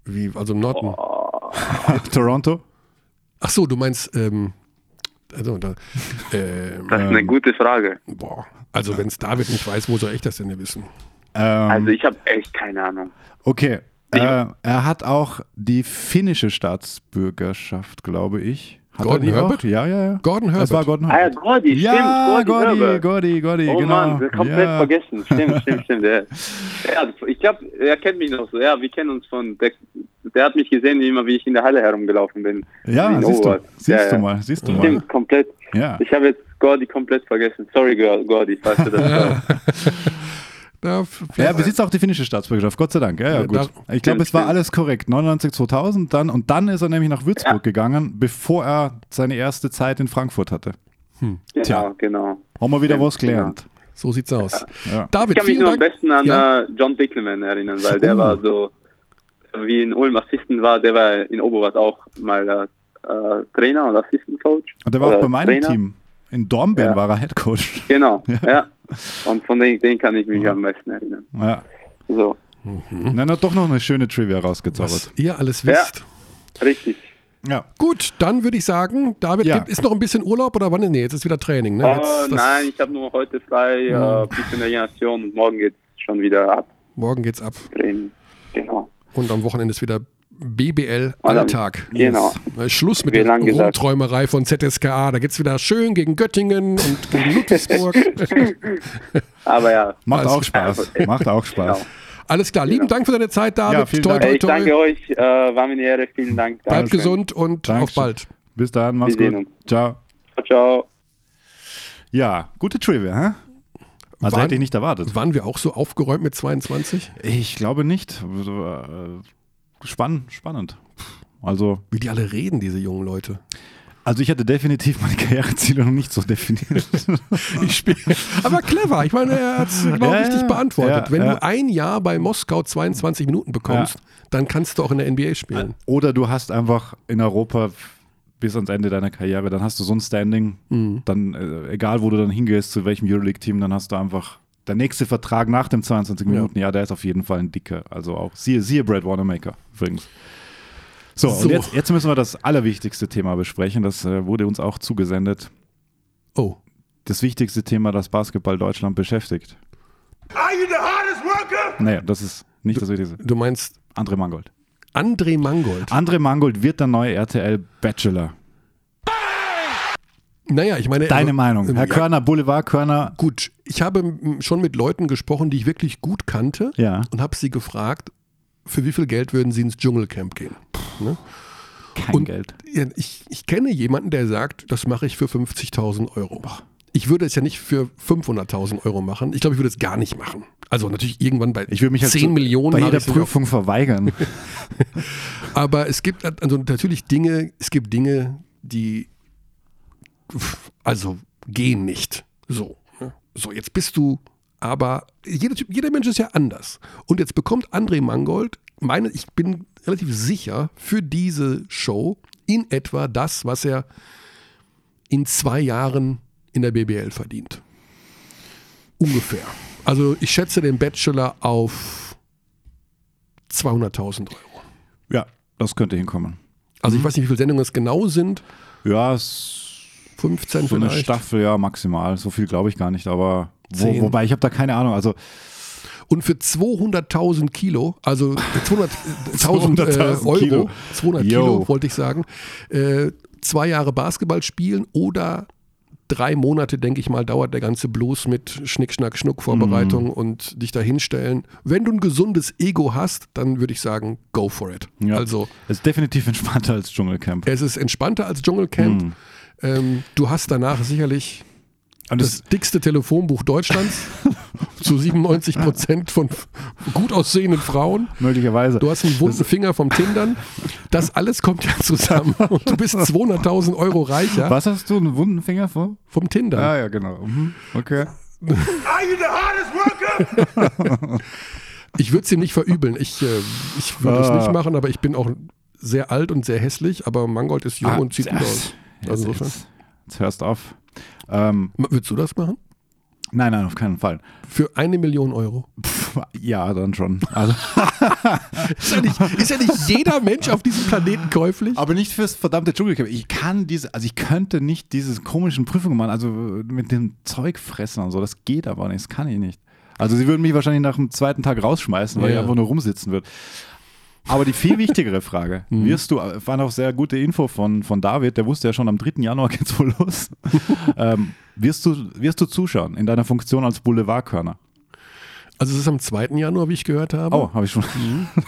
wie, also im Norden. Toronto. Ach so, du meinst, ähm, also, da, ähm, Das ist eine gute Frage. boah, also wenn es David nicht weiß, wo soll ich das denn denn wissen? Ähm, Also ich habe echt keine Ahnung. Okay. Äh, er hat auch die finnische Staatsbürgerschaft, glaube ich. Hat Gordon er Herbert? Auch? Ja, ja, ja. Gordon Das Herbert. war Gordon Ah ja, Herbert. Gordy, stimmt. Ja, Gordy, Gordy, Herbert. Gordy, Gordy, Oh genau. Mann, komplett ja. vergessen. Stimmt, stimmt, stimmt. Der, ja, ich glaube, er kennt mich noch so. Ja, wir kennen uns von. Der, der hat mich gesehen, wie immer, wie ich in der Halle herumgelaufen bin. Ja, siehst du, siehst Ja, du ja. mal, siehst du mal. Stimmt, komplett. Ja. Ich habe jetzt Gordy komplett vergessen. Sorry, Gor- Gordy, falls du das Ja, er besitzt auch die finnische Staatsbürgerschaft, Gott sei Dank. Ja, ja, gut. Ich glaube, es war alles korrekt. 99, 2000 dann und dann ist er nämlich nach Würzburg Ja. gegangen, bevor er seine erste Zeit in Frankfurt hatte. Genau, genau. Haben wir wieder was gelernt. so sieht's aus. Ja. Ich David, kann mich nur am Dank. besten an Ja. äh, John Dickleman erinnern, weil der Oh. war so, wie in Ulm Assistent war, der war in Oberwart auch mal äh, äh, Trainer und Assistant Coach. Und der war auch bei meinem Trainer. Team. In Dornbirn Ja. war er Head Coach. Genau, ja. Und von dem, den kann ich mich am meisten erinnern. Ja. So. Und dann hat doch noch eine schöne Trivia rausgezaubert. Was ihr alles Ja. wisst. Richtig. Ja. Gut, dann würde ich sagen, David, Ja. gibt- ist noch ein bisschen Urlaub oder wann? Nee, jetzt ist wieder Training. Ne? Oh, Jetzt, das- nein, ich habe nur heute frei, äh, bisschen Regeneration und morgen geht's schon wieder ab. Morgen geht's ab. Training. Genau. Und am Wochenende ist wieder BBL Und dann- Alltag. Genau. Äh, Schluss mit Wie der. Rumträumerei von ZSKA. Da geht's wieder schön gegen Göttingen und gegen Ludwigsburg. Aber ja. Macht auch Spaß. Macht auch Spaß. Genau. Alles klar. Lieben Dank für deine Zeit, David. Ja, vielen toi, Dank. toi, Äh, Ich toi. danke euch, äh, war mir eine Ehre. Vielen Dank. Bleib Dankeschön. gesund und auf Dankeschön. bald. Bis dann, mach's Wir gut. Ciao. Ciao, ciao. Ja, gute Trivia, hä? Also Waren- hätte ich nicht erwartet. Waren wir auch so aufgeräumt mit 22? Ich glaube nicht. So, äh, Spann, spannend. Also, Wie die alle reden, diese jungen Leute. also ich hätte definitiv meine Karriereziele noch nicht so definiert. Ich spiele. Aber clever. Ich meine, er hat es, glaube Ja, ich, richtig ja, beantwortet. ja, Wenn du ein Jahr bei Moskau 22 Minuten bekommst, dann kannst du auch in der NBA spielen. Oder du hast einfach in Europa bis ans Ende deiner Karriere, dann hast du so ein Standing, Mhm. dann äh, egal wo du dann hingehst, zu welchem Euroleague-Team, dann hast du einfach der nächste Vertrag nach dem 22 Minuten, ja, der ist auf jeden Fall ein dicker. Also auch, siehe, siehe Brad Wanamaker übrigens. So, So. und jetzt, jetzt müssen wir das allerwichtigste Thema besprechen, das äh, wurde uns auch zugesendet. Oh. Das wichtigste Thema, das Basketball Deutschland beschäftigt. Are you the hardest worker? Nee, das ist nicht das Wichtigste. Du meinst André Mangold. André Mangold. André Mangold wird der neue RTL Bachelor. Naja, ich meine. Deine also, Meinung. Herr ja, Körner, Boulevard Körner. Gut, ich habe schon mit Leuten gesprochen, die ich wirklich gut kannte Ja. und habe sie gefragt, für wie viel Geld würden sie ins Dschungelcamp gehen? Ne? Kein Und Geld. ich, ich kenne jemanden, der sagt, das mache ich für 50.000 Euro. Ich würde es ja nicht für 500.000 Euro machen. Ich glaube, ich würde es gar nicht machen. Also natürlich irgendwann bei Ich würde mich halt 10 so Millionen. bei jeder Prüfung verweigern. Aber es gibt also natürlich Dinge, es gibt Dinge, die also gehen nicht. So. ne? So, jetzt bist du, aber jeder, Typ, jeder Mensch ist ja anders. Und jetzt bekommt André Mangold, meine, ich bin relativ sicher, für diese Show in etwa das, was er in zwei Jahren in der BBL verdient. Ungefähr. Also ich schätze den Bachelor auf 200.000 Euro. ja, das könnte hinkommen. Also ich weiß nicht, wie viele Sendungen es genau sind. Ja, es 15 so eine vielleicht. Staffel, ja, maximal. So viel glaube ich gar nicht, aber wo, wobei ich habe da keine Ahnung. Also Und für 200.000 Kilo, also 200.000 äh, 200.000 Euro, Kilo. 200 Yo. Kilo wollte ich sagen, äh, zwei Jahre Basketball spielen oder drei Monate, denke ich mal, dauert der ganze Blues mit Schnick, Schnack, Schnuck Vorbereitung Mhm. und dich da hinstellen. Wenn du ein gesundes Ego hast, dann würde ich sagen, go for it. ja, Also es ist definitiv entspannter als Dschungelcamp. es ist entspannter als Dschungelcamp. Mhm. Ähm, du hast danach sicherlich das das, dickste Telefonbuch Deutschlands zu 97 Prozent von gut aussehenden Frauen. möglicherweise. Du hast einen wunden Finger vom Tindern. Das alles kommt ja zusammen und du bist 200.000 Euro reicher Was hast du, einen wunden Finger vor? vom Tindern. Ah, ja, genau. Mhm. Okay. Are you the hardest worker? Ich würde es ihm nicht verübeln. Ich, äh, ich würde es Ah. nicht machen, aber ich bin auch sehr alt und sehr hässlich. Aber Mangold ist jung Ah, und sieht gut aus. Jetzt, Also insofern. jetzt, jetzt hörst du auf. Ähm, Würdest du das machen? nein, nein, auf keinen Fall. Für eine Million Euro. Pff, ja, dann schon. Also, Ist ja nicht, ist ja nicht jeder Mensch auf diesem Planeten käuflich? aber nicht fürs verdammte Dschungelcamp. Ich kann diese, also ich könnte nicht diese komischen Prüfungen machen, also mit dem Zeug fressen und so. Das geht aber nicht, das kann ich nicht. Also sie würden mich wahrscheinlich nach dem zweiten Tag rausschmeißen, weil Ja. ich einfach nur rumsitzen würde. Aber die viel wichtigere Frage, Mhm. wirst du, war noch sehr gute Info von, von David, der wusste ja schon am 3. Januar geht's wohl los. ähm, wirst, du, wirst du zuschauen in deiner Funktion als Boulevardkörner? Also es ist am 2. Januar, wie ich gehört habe. Oh, habe ich schon.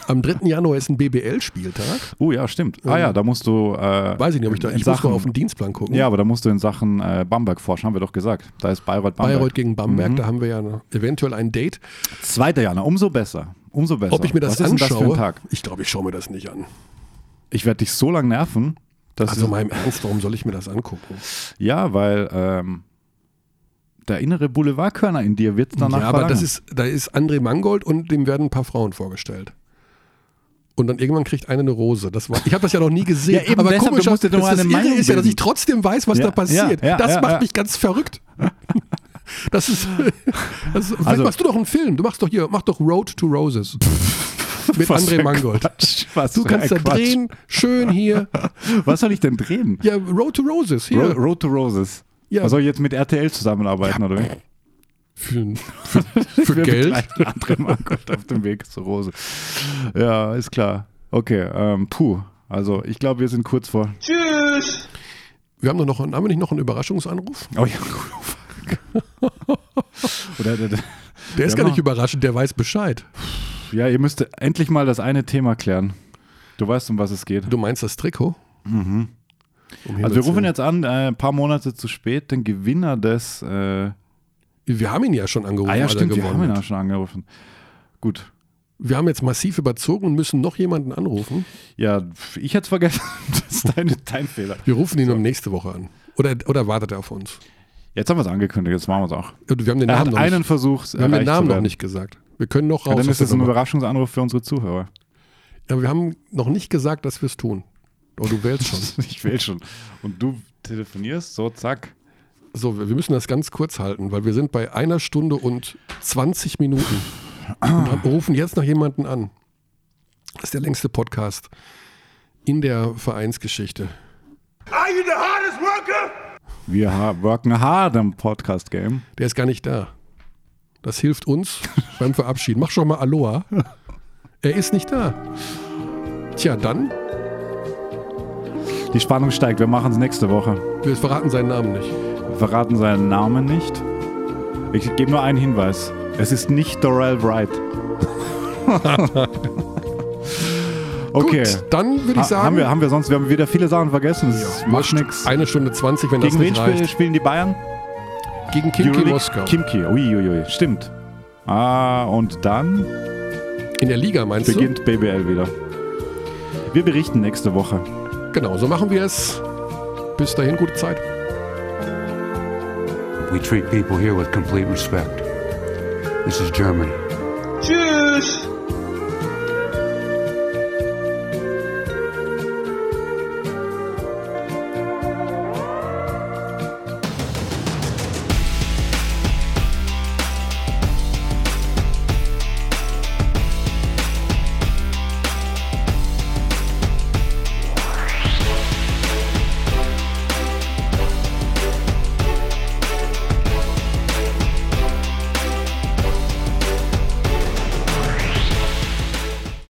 Am 3. Januar ist ein BBL-Spieltag. Oh ja, stimmt. Ah ja, da musst du. Äh, Weiß ich nicht, ob ich da. in Ich muss Sachen, mal auf den Dienstplan gucken. Ja, aber da musst du in Sachen äh, Bamberg forschen, haben wir doch gesagt. Da ist Bayreuth Bamberg. Bayreuth gegen Bamberg, Mhm. da haben wir ja eventuell ein Date. Zweiter Januar, umso besser. Umso besser. Ob ich mir das Was ist denn das für ein anschaue, Tag? ich glaube, ich schaue mir das nicht an. Ich werde dich so lange nerven, dass Also im Ernst, warum soll ich mir das angucken? ja, weil ähm, der innere Boulevardkörner in dir wird danach ja, aber verlangen. das ist, da ist André Mangold und dem werden ein paar Frauen vorgestellt. Und dann irgendwann kriegt eine eine Rose. Das war, ich habe das ja noch nie gesehen. Ja, eben aber deshalb, komisch, du musst dir doch das, das Irre ist ja, dass ich trotzdem weiß, was Ja, da passiert. ja, das macht mich ganz verrückt. Das ist. Das, Also- machst du doch einen Film. Du machst doch hier, mach doch Road to Roses. Mit Was André Mangold. Quatsch, was Du kannst da Quatsch. drehen, schön hier. Was soll ich denn drehen? Ja, Road to Roses, hier. Ro Road to Roses. Ja. Was soll ich jetzt mit RTL zusammenarbeiten, oder wie? Für, für, für Geld. begleiten André Mangold auf dem Weg zur Rose. Ja, ist klar. Okay, ähm, puh. Also ich glaube, wir sind kurz vor. Wir haben doch noch, haben wir nicht noch einen Überraschungsanruf? Oh ja, Oder, der- der- Der ist Ja, gar nicht überraschend, der weiß Bescheid. ja, ihr müsst endlich mal das eine Thema klären. Du weißt, um was es geht. Du meinst das Trikot? Um Also wir rufen jetzt an, äh, ein paar Monate zu spät, den Gewinner des. Äh, Wir haben ihn ja schon angerufen, ah ja, stimmt, wir haben ihn auch schon angerufen. Gut. Wir haben jetzt massiv überzogen und müssen noch jemanden anrufen. Ja, ich hätte es vergessen. Das ist dein, dein Fehler. Wir rufen ihn um nächste Woche an. Oder, oder wartet er auf uns? Jetzt haben wir es angekündigt, jetzt machen wir es auch. Wir haben den Er Namen, hat noch, einen nicht, Versuch, wir haben den Namen noch nicht gesagt. Wir können noch raus. Ja, dann ist es ein. Überraschungsanruf für unsere Zuhörer. Ja, wir haben noch nicht gesagt, dass wir es tun. Oh, du wählst schon. Ich will schon. Und du telefonierst, so zack. So, wir müssen das ganz kurz halten, weil wir sind bei einer Stunde und 20 Minuten und rufen jetzt noch jemanden an. Das ist der längste Podcast in der Vereinsgeschichte. Are you the hardest worker? Wir worken hard im Podcast-Game. Der ist gar nicht da. Das hilft uns beim Verabschieden. Mach schon mal Aloha. Er ist nicht da. Tja, dann, Die Spannung steigt, wir machen es nächste Woche. wir verraten seinen Namen nicht. Wir verraten seinen Namen nicht. Ich gebe nur einen Hinweis. Es ist nicht Dorel Wright. okay. Gut, dann würde ich Ha- sagen, haben, wir, haben wir sonst, wir haben wieder viele Sachen vergessen. Das macht wurscht, nichts. eine Stunde 20, wenn Gegen das wen nicht spiel, reicht. spielen die Bayern? Gegen Kimki? Moskau. Kimki, uiuiui, stimmt. Ah, und dann In der Liga meinst beginnt BBL wieder. Wir berichten nächste Woche. Genau, so machen wir es. Bis dahin, gute Zeit. We treat people here with complete respect. This is Germany. Tschüss.